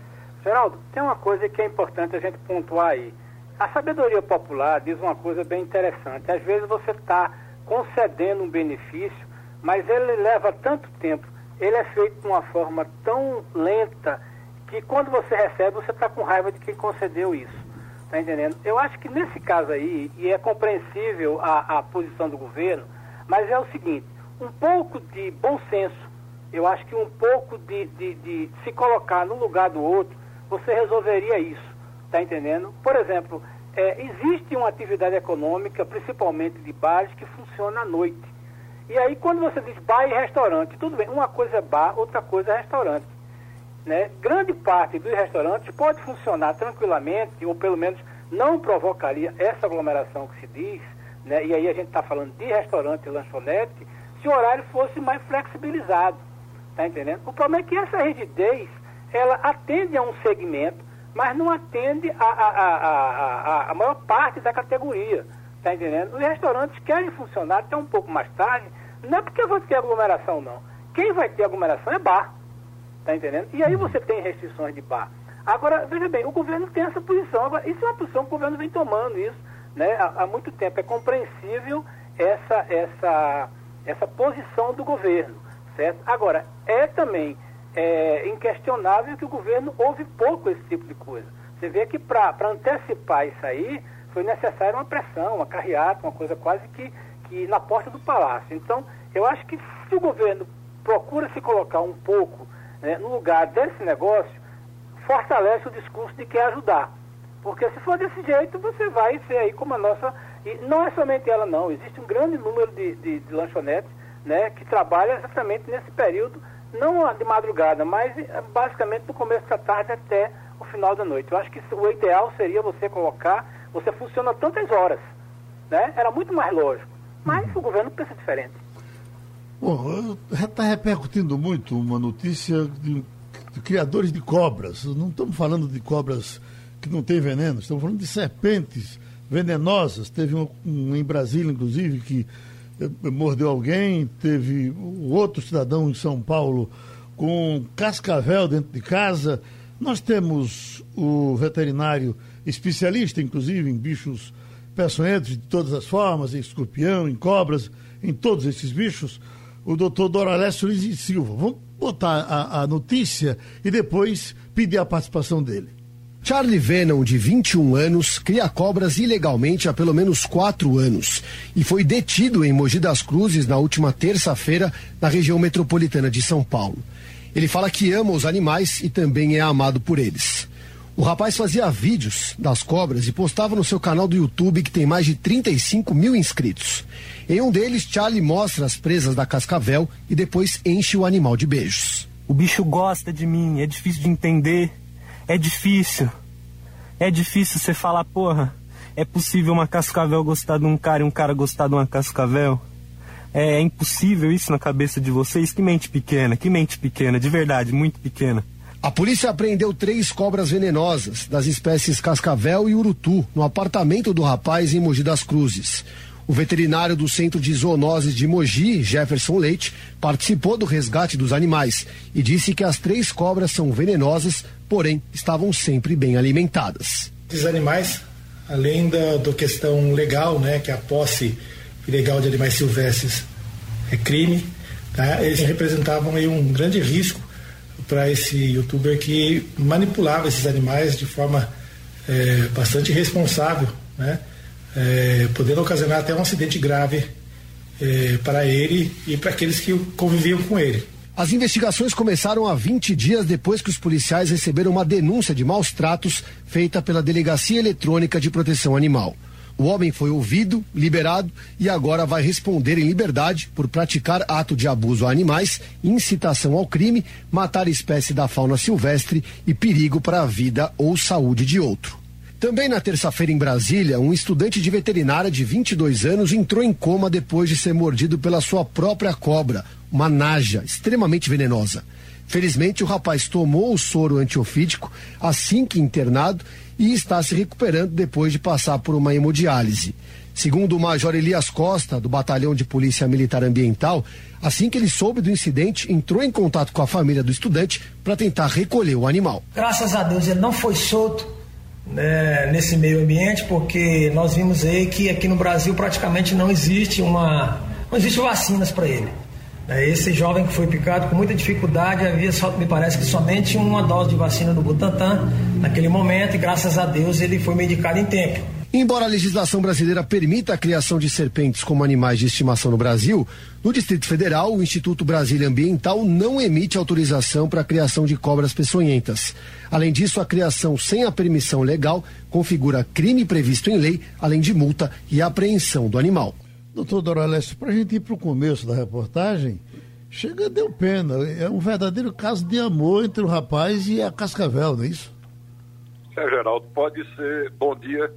[SPEAKER 6] Geraldo, tem uma coisa que é importante a gente pontuar aí. A sabedoria popular diz uma coisa bem interessante. Às vezes você está concedendo um benefício, mas ele leva tanto tempo, ele é feito de uma forma tão lenta, que quando você recebe, você está com raiva de quem concedeu isso. Está entendendo? Eu acho que nesse caso aí, e é compreensível a, a posição do governo, mas é o seguinte, um pouco de bom senso, eu acho que um pouco de, de, de se colocar no lugar do outro, você resolveria isso, está entendendo? Por exemplo, é, existe uma atividade econômica, principalmente de bares, que funciona à noite. E aí, quando você diz bar e restaurante, tudo bem, uma coisa é bar, outra coisa é restaurante. Né? Grande parte dos restaurantes pode funcionar tranquilamente, ou pelo menos não provocaria essa aglomeração que se diz, né? e aí a gente está falando de restaurante e lanchonete, se o horário fosse mais flexibilizado. Está entendendo? O problema é que essa rigidez, ela atende a um segmento, mas não atende a, a, a, a, maior parte da categoria. Está entendendo? Os restaurantes querem funcionar até um pouco mais tarde, não é porque vai ter aglomeração, não. Quem vai ter aglomeração é bar. Está entendendo? E aí você tem restrições de bar. Agora, veja bem, o governo tem essa posição. Agora, isso é uma posição que o governo vem tomando isso né, há, há muito tempo. É compreensível essa, essa essa posição do governo, certo? Agora, é também é, inquestionável que o governo ouve pouco esse tipo de coisa. Você vê que para antecipar isso aí, foi necessária uma pressão, uma carreata, uma coisa quase que, que na porta do palácio. Então, eu acho que se o governo procura se colocar um pouco né, no lugar desse negócio, fortalece o discurso de quer ajudar. Porque se for desse jeito, você vai ser aí como a nossa e não é somente ela, não. Existe um grande número de, de, de lanchonetes né, que trabalham exatamente nesse período, não de madrugada, mas eh, basicamente do começo da tarde até o final da noite. Eu acho que o ideal seria você colocar, você funciona tantas horas. Né? Era muito mais lógico. Mas o governo pensa diferente.
[SPEAKER 2] Bom, está repercutindo muito uma notícia de, de, criadores de cobras. Não estamos falando de cobras que não têm veneno, estamos falando de serpentes venenosas. Teve um, um, em Brasília, inclusive, que eh, mordeu alguém. Teve outro cidadão em São Paulo com cascavel dentro de casa. Nós temos o veterinário especialista, inclusive, em bichos peçonhentos de todas as formas, em escorpião, em cobras, em todos esses bichos, o doutor Doralécio Luiz Silva. Vamos botar a, a notícia e depois pedir a participação dele.
[SPEAKER 8] Charlie Venom, de 21 anos, cria cobras ilegalmente há pelo menos quatro anos e foi detido em Mogi das Cruzes na última terça-feira, na região metropolitana de São Paulo. Ele fala que ama os animais e também é amado por eles. O rapaz fazia vídeos das cobras e postava no seu canal do YouTube que tem mais de 35 mil inscritos. Em um deles, Charlie mostra as presas da cascavel e depois enche o animal de beijos.
[SPEAKER 9] O bicho gosta de mim, é difícil de entender, é difícil. É difícil você falar, porra, é possível uma cascavel gostar de um cara e um cara gostar de uma cascavel? É, é impossível isso na cabeça de vocês? Que mente pequena, que mente pequena, de verdade, muito pequena.
[SPEAKER 8] A polícia apreendeu três cobras venenosas das espécies cascavel e urutu no apartamento do rapaz em Mogi das Cruzes. O veterinário do Centro de Zoonoses de Mogi, Jefferson Leite, participou do resgate dos animais e disse que as três cobras são venenosas, porém estavam sempre bem alimentadas.
[SPEAKER 10] Esses animais, além da do questão legal, né, que a posse ilegal de animais silvestres é crime, tá? eles representavam aí um grande risco para esse youtuber que manipulava esses animais de forma é, bastante irresponsável, né? É, podendo ocasionar até um acidente grave é, para ele e para aqueles que conviviam com ele.
[SPEAKER 8] As investigações começaram há 20 dias depois que os policiais receberam uma denúncia de maus tratos feita pela Delegacia Eletrônica de Proteção Animal. O homem foi ouvido, liberado e agora vai responder em liberdade por praticar ato de abuso a animais, incitação ao crime, matar espécie da fauna silvestre e perigo para a vida ou saúde de outro. Também na terça-feira em Brasília, um estudante de veterinária de 22 anos entrou em coma depois de ser mordido pela sua própria cobra, uma naja extremamente venenosa. Felizmente, o rapaz tomou o soro antiofídico assim que internado e está se recuperando depois de passar por uma hemodiálise. Segundo o Major Elias Costa, do Batalhão de Polícia Militar Ambiental, assim que ele soube do incidente, entrou em contato com a família do estudante para tentar recolher o animal.
[SPEAKER 11] Graças a Deus ele não foi solto né, nesse meio ambiente, porque nós vimos aí que aqui no Brasil praticamente não existe uma. não existe vacinas para ele. É, esse jovem que foi picado com muita dificuldade, havia só, me parece que somente uma dose de vacina do Butantan naquele momento e graças a Deus ele foi medicado em tempo.
[SPEAKER 8] Embora a legislação brasileira permita a criação de serpentes como animais de estimação no Brasil, no Distrito Federal, o Instituto Brasília Ambiental não emite autorização para a criação de cobras peçonhentas. Além disso, a criação sem a permissão legal configura crime previsto em lei, além de multa e apreensão do animal.
[SPEAKER 2] Doutor Doraleste, para a gente ir para o começo da reportagem, chega, deu pena. É um verdadeiro caso de amor entre o rapaz e a Cascavel, não é isso?
[SPEAKER 12] É, Geraldo, pode ser, bom dia,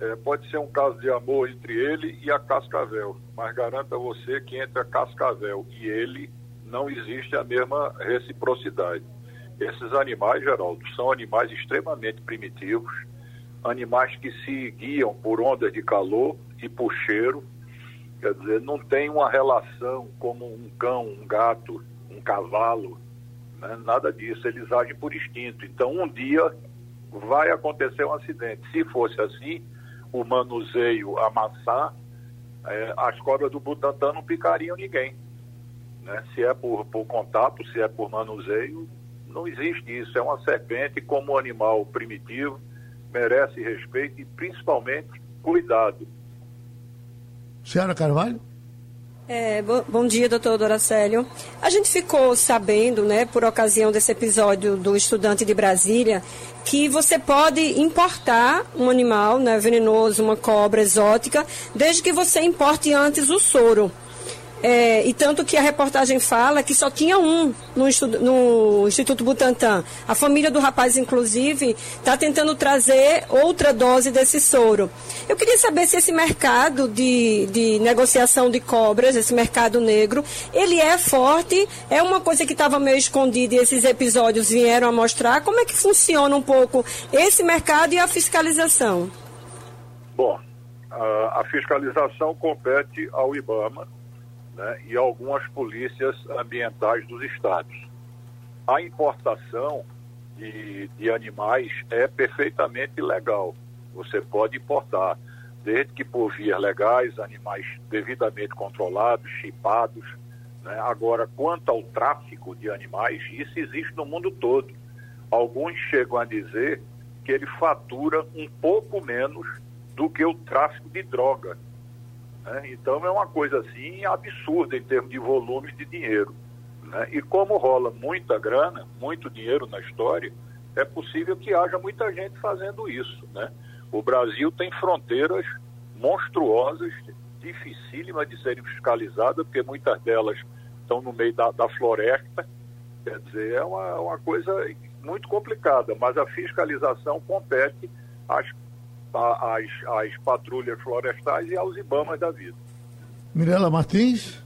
[SPEAKER 12] é, pode ser um caso de amor entre ele e a Cascavel, mas garanto a você que entre a Cascavel e ele não existe a mesma reciprocidade. Esses animais, Geraldo, são animais extremamente primitivos, animais que se guiam por ondas de calor e por cheiro, Quer dizer, não tem uma relação como um cão, um gato, um cavalo, né? nada disso. Eles agem por instinto. Então, um dia vai acontecer um acidente. Se fosse assim, o manuseio amassar, é, as cobras do Butantan não picariam ninguém. Né? Se é por, por contato, se é por manuseio, não existe isso. É uma serpente como um animal primitivo, merece respeito e principalmente cuidado.
[SPEAKER 2] Senhora Carvalho?
[SPEAKER 3] É, bom, bom, dia, doutor Doracélio. A gente ficou sabendo, né, por ocasião desse episódio do estudante de Brasília, que você pode importar um animal né, venenoso, uma cobra exótica, desde que você importe antes o soro. É, e tanto que a reportagem fala que só tinha um no, no Instituto Butantan. A família do rapaz, inclusive, está tentando trazer outra dose desse soro. Eu queria saber se esse mercado de, de negociação de cobras, esse mercado negro, ele é forte, é uma coisa que estava meio escondida e esses episódios vieram a mostrar. Como é que funciona um pouco esse mercado e a fiscalização?
[SPEAKER 12] Bom, a, a fiscalização compete ao IBAMA, né, e algumas polícias ambientais dos estados. A importação de, de animais é perfeitamente legal. Você pode importar, desde que por vias legais, animais devidamente controlados, chipados. Né? Agora, quanto ao tráfico de animais, isso existe no mundo todo. Alguns chegam a dizer que ele fatura um pouco menos do que o tráfico de droga. Né? Então é uma coisa assim absurda em termos de volume de dinheiro. Né? E como rola muita grana, muito dinheiro na história, é possível que haja muita gente fazendo isso. Né? O Brasil tem fronteiras monstruosas, dificílimas de serem fiscalizadas, porque muitas delas estão no meio da, da floresta. Quer dizer, é uma, uma coisa muito complicada, mas a fiscalização compete às, às, às patrulhas florestais e aos IBAMAs da vida.
[SPEAKER 2] Mirela Martins.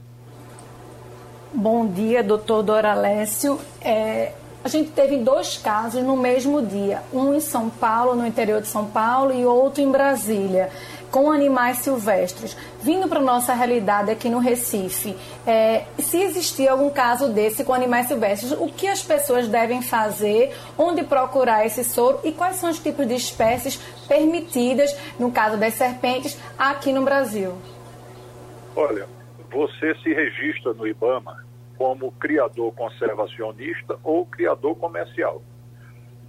[SPEAKER 4] Bom dia, doutor Doralécio. É, a gente teve dois casos no mesmo dia, um em São Paulo, no interior de São Paulo, e outro em Brasília com animais silvestres. Vindo para nossa realidade aqui no Recife, é, se existir algum caso desse com animais silvestres, o que as pessoas devem fazer, onde procurar esse soro e quais são os tipos de espécies permitidas, no caso das serpentes, aqui no Brasil?
[SPEAKER 12] Olha, você se registra no IBAMA como criador conservacionista ou criador comercial.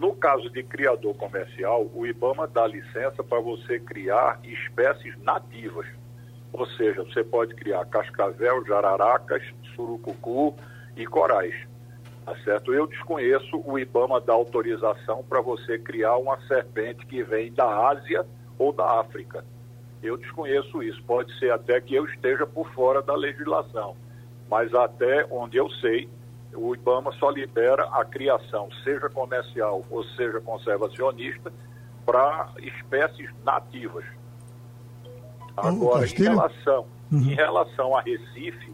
[SPEAKER 12] No caso de criador comercial, o IBAMA dá licença para você criar espécies nativas. Ou seja, você pode criar cascavel, jararacas, surucucu e corais. Tá certo? Eu desconheço o IBAMA da autorização para você criar uma serpente que vem da Ásia ou da África. Eu desconheço isso. Pode ser até que eu esteja por fora da legislação. Mas até onde eu sei, o IBAMA só libera a criação, seja comercial ou seja conservacionista, para espécies nativas. Agora, em relação, uhum. em relação a Recife,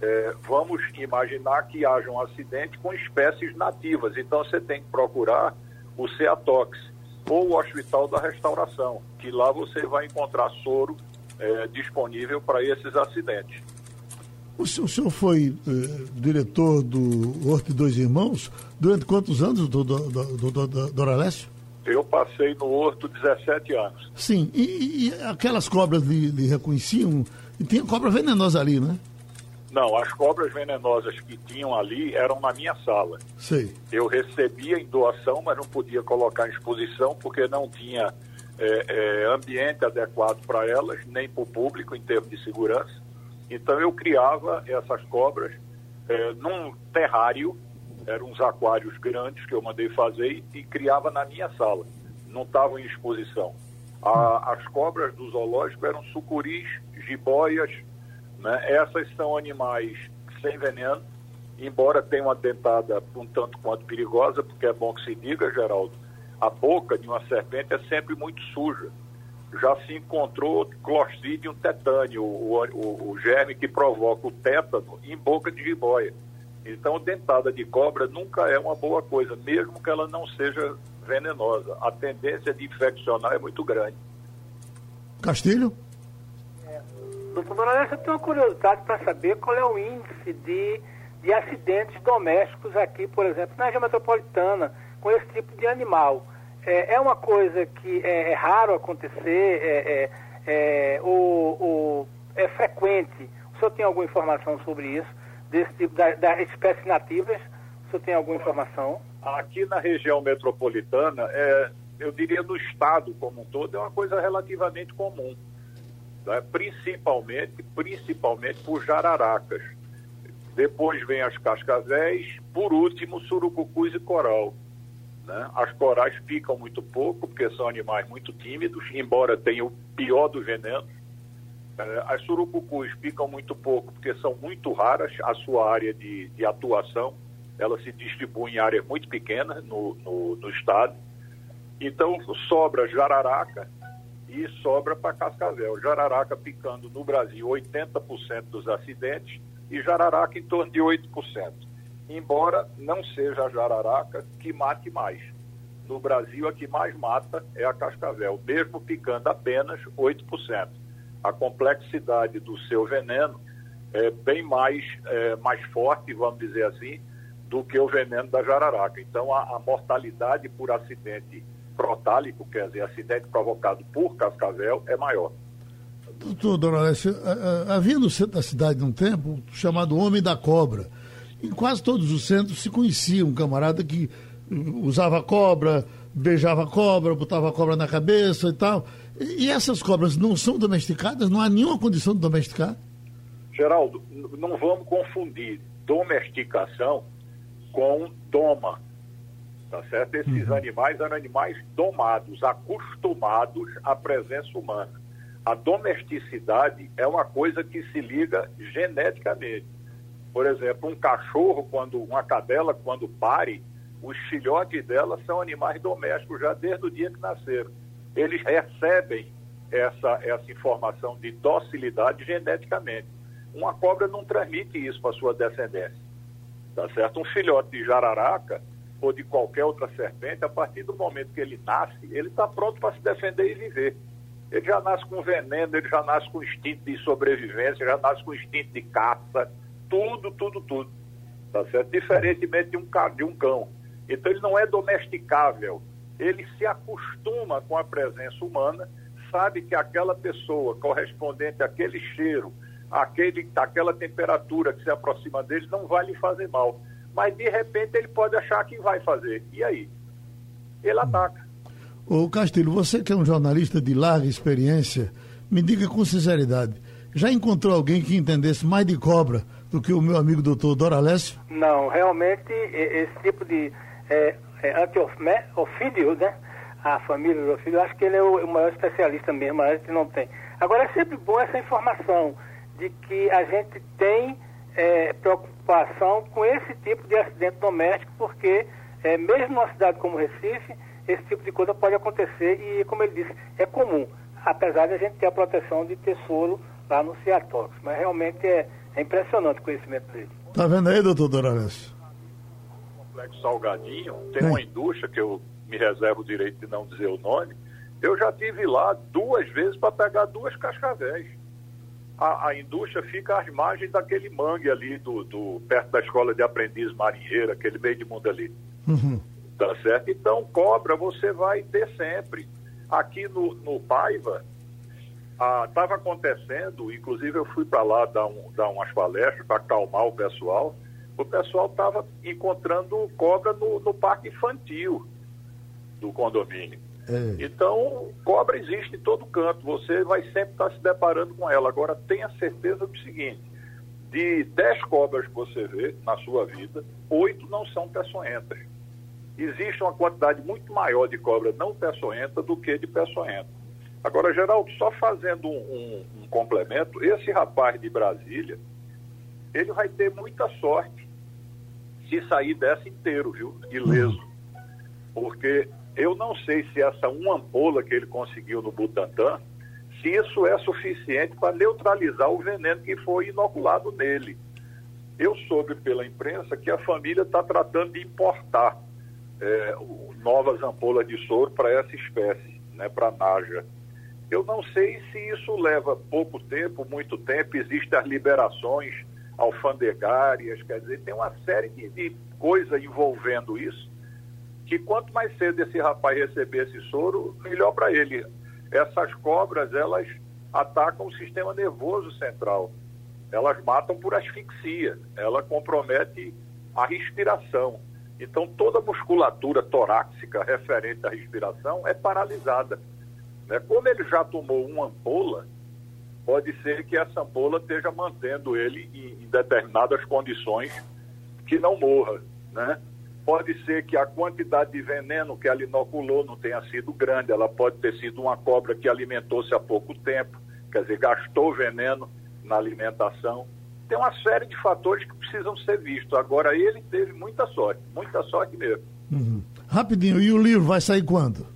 [SPEAKER 12] é, vamos imaginar que haja um acidente com espécies nativas. Então, você tem que procurar o CEATOX ou o Hospital da Restauração, que lá você vai encontrar soro é, disponível para esses acidentes.
[SPEAKER 2] O senhor, o senhor foi eh, diretor do Horto Dois Irmãos durante quantos anos, do, do, do, do, do Doralécio?
[SPEAKER 12] Eu passei no Horto 17 anos.
[SPEAKER 2] Sim, e, e aquelas cobras lhe, lhe reconheciam? E tinha cobra venenosa ali, né?
[SPEAKER 12] Não, as cobras venenosas que tinham ali eram na minha sala.
[SPEAKER 2] Sei.
[SPEAKER 12] Eu recebia em doação, mas não podia colocar em exposição porque não tinha é, é, ambiente adequado para elas, nem para o público em termos de segurança. Então eu criava essas cobras é, num terrário, eram uns aquários grandes que eu mandei fazer e, e criava na minha sala, não estavam em exposição. A, as cobras do zoológico eram sucuris, jiboias, né? essas são animais sem veneno, embora tenham uma dentada um tanto quanto perigosa, porque é bom que se diga, Geraldo, a boca de uma serpente é sempre muito suja já se encontrou Clostridium tetâneo, o, o, o, germe que provoca o tétano, em boca de jiboia. Então, dentada de cobra nunca é uma boa coisa, mesmo que ela não seja venenosa. A tendência de infeccionar é muito grande.
[SPEAKER 2] Castilho?
[SPEAKER 13] É, doutor eu tenho uma curiosidade para saber qual é o índice de, de acidentes domésticos aqui, por exemplo, na região metropolitana, com esse tipo de animal é, é uma coisa que é, é raro acontecer, é, é, é ou, ou, é frequente. O senhor tem alguma informação sobre isso, desse tipo, das da espécies nativas? O senhor tem alguma informação?
[SPEAKER 12] Aqui na região metropolitana, é, eu diria no estado como um todo, é uma coisa relativamente comum. Né? Principalmente, principalmente por jararacas. Depois vem as cascavéis, por último, surucucus e coral. Né? As corais picam muito pouco, porque são animais muito tímidos, embora tenham o pior do veneno. É, as surucucus picam muito pouco, porque são muito raras a sua área de, de atuação. Ela se distribui em áreas muito pequenas no, no, no estado. Então, sobra jararaca e sobra para cascavel. Jararaca picando no Brasil 80% dos acidentes e jararaca em torno de 8% embora não seja a jararaca que mate mais. No Brasil, a que mais mata é a cascavel, mesmo picando apenas 8%. A complexidade do seu veneno é bem mais, é, mais forte, vamos dizer assim, do que o veneno da jararaca. Então, a, a mortalidade por acidente protálico, quer dizer, acidente provocado por cascavel, é maior.
[SPEAKER 2] Doutor Dona Alessia, havia no centro da cidade um tempo chamado Homem da Cobra em quase todos os centros se conhecia um camarada que usava cobra, beijava cobra, botava cobra na cabeça e tal. E, essas cobras não são domesticadas? Não há nenhuma condição de domesticar?
[SPEAKER 12] Geraldo, não vamos confundir domesticação com doma. Tá certo? Esses animais eram animais domados, acostumados à presença humana. A domesticidade é uma coisa que se liga geneticamente. Por exemplo, um cachorro, quando uma cadela, quando pare, os filhotes dela são animais domésticos já desde o dia que nasceram. Eles recebem essa, essa informação de docilidade geneticamente. Uma cobra não transmite isso para sua descendência. Tá certo? Um filhote de jararaca ou de qualquer outra serpente, a partir do momento que ele nasce, ele está pronto para se defender e viver. Ele já nasce com veneno, ele já nasce com instinto de sobrevivência, já nasce com instinto de caça, tudo, tudo, tudo. Tá certo? Diferentemente de um, de um cão. Então ele não é domesticável. Ele se acostuma com a presença humana, sabe que aquela pessoa correspondente àquele cheiro, aquele, aquela temperatura que se aproxima dele, não vai lhe fazer mal. Mas de repente ele pode achar que vai fazer. E aí? Ele ataca.
[SPEAKER 2] Ô Castilho, você que é um jornalista de larga experiência, me diga com sinceridade, já encontrou alguém que entendesse mais de cobra do que o meu amigo doutor Doralécio?
[SPEAKER 13] Não, realmente esse tipo de é, é, antiofídio, né? A família do eu acho que ele é o, maior especialista mesmo, a gente não tem. Agora é sempre bom essa informação de que a gente tem é, preocupação com esse tipo de acidente doméstico, porque é, mesmo numa cidade como Recife, esse tipo de coisa pode acontecer e, como ele disse, é comum, apesar de a gente ter a proteção de ter lá no Ciatóx. Mas realmente é, é impressionante o conhecimento dele.
[SPEAKER 2] Tá vendo aí, doutor Doralécio?
[SPEAKER 12] Complexo Salgadinho, tem uma indústria que eu me reservo o direito de não dizer o nome. Eu já tive lá duas vezes para pegar duas cascavéis. A, a indústria fica às margens daquele mangue ali, do, do- perto da escola de aprendiz marinheira, aquele meio de mundo ali. Tá certo? Então, cobra você vai ter sempre. Aqui no, no Paiva, estava acontecendo, inclusive eu fui para lá dar, um, dar umas palestras para acalmar o pessoal. O pessoal estava encontrando cobra no, no parque infantil do condomínio. Então, cobra existe em todo canto, você vai sempre estar se deparando com ela. Agora, tenha certeza do seguinte: de 10 cobras que você vê na sua vida, oito não são peçonhentas. Existe uma quantidade muito maior de cobra não peçonhenta do que de peçonhenta. Agora, Geraldo, só fazendo um, um- um complemento, esse rapaz de Brasília, ele vai ter muita sorte se sair dessa inteiro, viu? Ileso. Porque eu não sei se essa uma ampola que ele conseguiu no Butantan, se isso é suficiente para neutralizar o veneno que foi inoculado nele. Eu soube pela imprensa que a família está tratando de importar o- novas ampolas de soro para essa espécie, né, para Naja. Eu não sei se isso leva pouco tempo, muito tempo, existem as liberações alfandegárias, quer dizer, tem uma série de, de coisas envolvendo isso, que quanto mais cedo esse rapaz receber esse soro, melhor para ele. Essas cobras, elas atacam o sistema nervoso central. Elas matam por asfixia, ela compromete a respiração. Então, toda a musculatura torácica referente à respiração é paralisada. Né? Como ele já tomou uma ampola, pode ser que essa ampola esteja mantendo ele em, em determinadas condições que não morra, né? Pode ser que a quantidade de veneno que ela inoculou não tenha sido grande, ela pode ter sido uma cobra que alimentou-se há pouco tempo, quer dizer, gastou veneno na alimentação. Tem uma série de fatores que precisam ser vistos. Agora, ele teve muita sorte, muita sorte mesmo.
[SPEAKER 2] Uhum. Rapidinho, e o livro vai sair quando?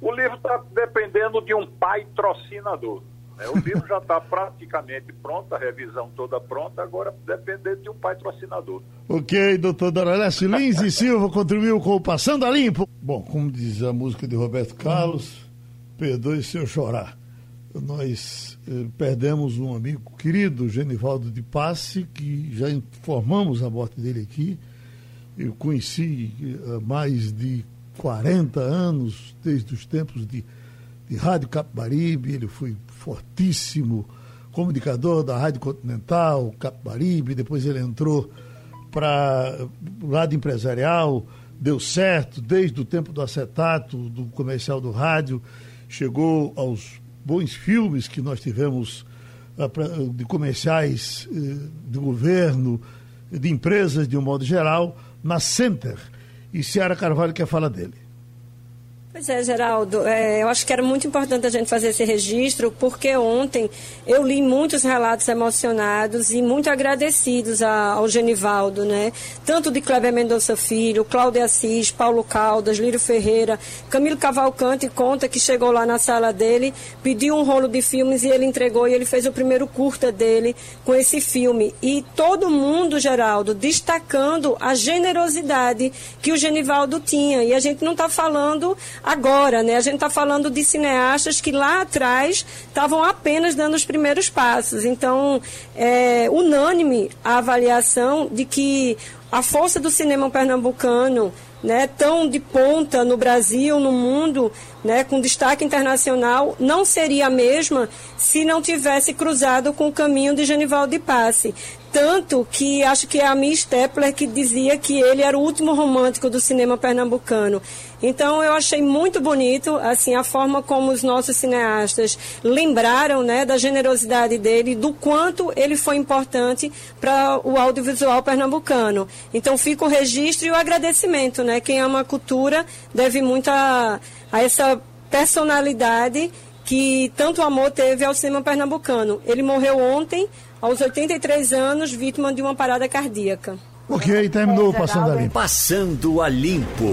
[SPEAKER 12] O livro está dependendo de um patrocinador. né? O livro já está praticamente pronto, a revisão toda pronta, agora dependendo de um patrocinador.
[SPEAKER 2] Ok, doutor Doralécio Lins e Silva contribuiu com o Passando a Limpo. Bom, como diz a música de Roberto Carlos, perdoe se eu chorar. Nós eh, perdemos um amigo querido, Genivaldo de Passe, que já informamos a morte dele aqui. Eu conheci eh, mais de 40 anos, desde os tempos de, de Rádio Capibaribe. Ele foi fortíssimo comunicador da Rádio Continental, Capibaribe. Depois ele entrou para o lado empresarial, deu certo desde o tempo do acetato, do comercial do rádio, chegou aos bons filmes que nós tivemos ah, de comerciais eh, de governo, de empresas de um modo geral, na Center. E Ciara Carvalho quer falar dele.
[SPEAKER 3] Pois é, Geraldo, é, eu acho que era muito importante a gente fazer esse registro, porque ontem eu li muitos relatos emocionados e muito agradecidos a, ao Genivaldo, né? Tanto de Kleber Mendonça Filho, Cláudio Assis, Paulo Caldas, Lírio Ferreira, Camilo Cavalcante conta que chegou lá na sala dele, pediu um rolo de filmes e ele entregou e ele fez o primeiro curta dele com esse filme. E todo mundo, Geraldo, destacando a generosidade que o Genivaldo tinha. E a gente não está falando agora, né? A gente está falando de cineastas que lá atrás estavam apenas dando os primeiros passos. Então, é unânime a avaliação de que a força do cinema pernambucano né, tão de ponta no Brasil, no mundo, né, com destaque internacional, não seria a mesma se não tivesse cruzado com o caminho de Genivaldo de Passe. Tanto que acho que é a Miss Stepler que dizia que ele era o último romântico do cinema pernambucano. Então eu achei muito bonito assim a forma como os nossos cineastas lembraram né, da generosidade dele, do quanto ele foi importante para o audiovisual pernambucano. Então fica o registro e o agradecimento. Né? Quem ama a cultura deve muito a, a essa personalidade que tanto amor teve ao cinema pernambucano. Ele morreu ontem, aos 83 anos, vítima de uma parada cardíaca.
[SPEAKER 2] Ok, terminou o Passando a Limpo.
[SPEAKER 1] Passando a Limpo.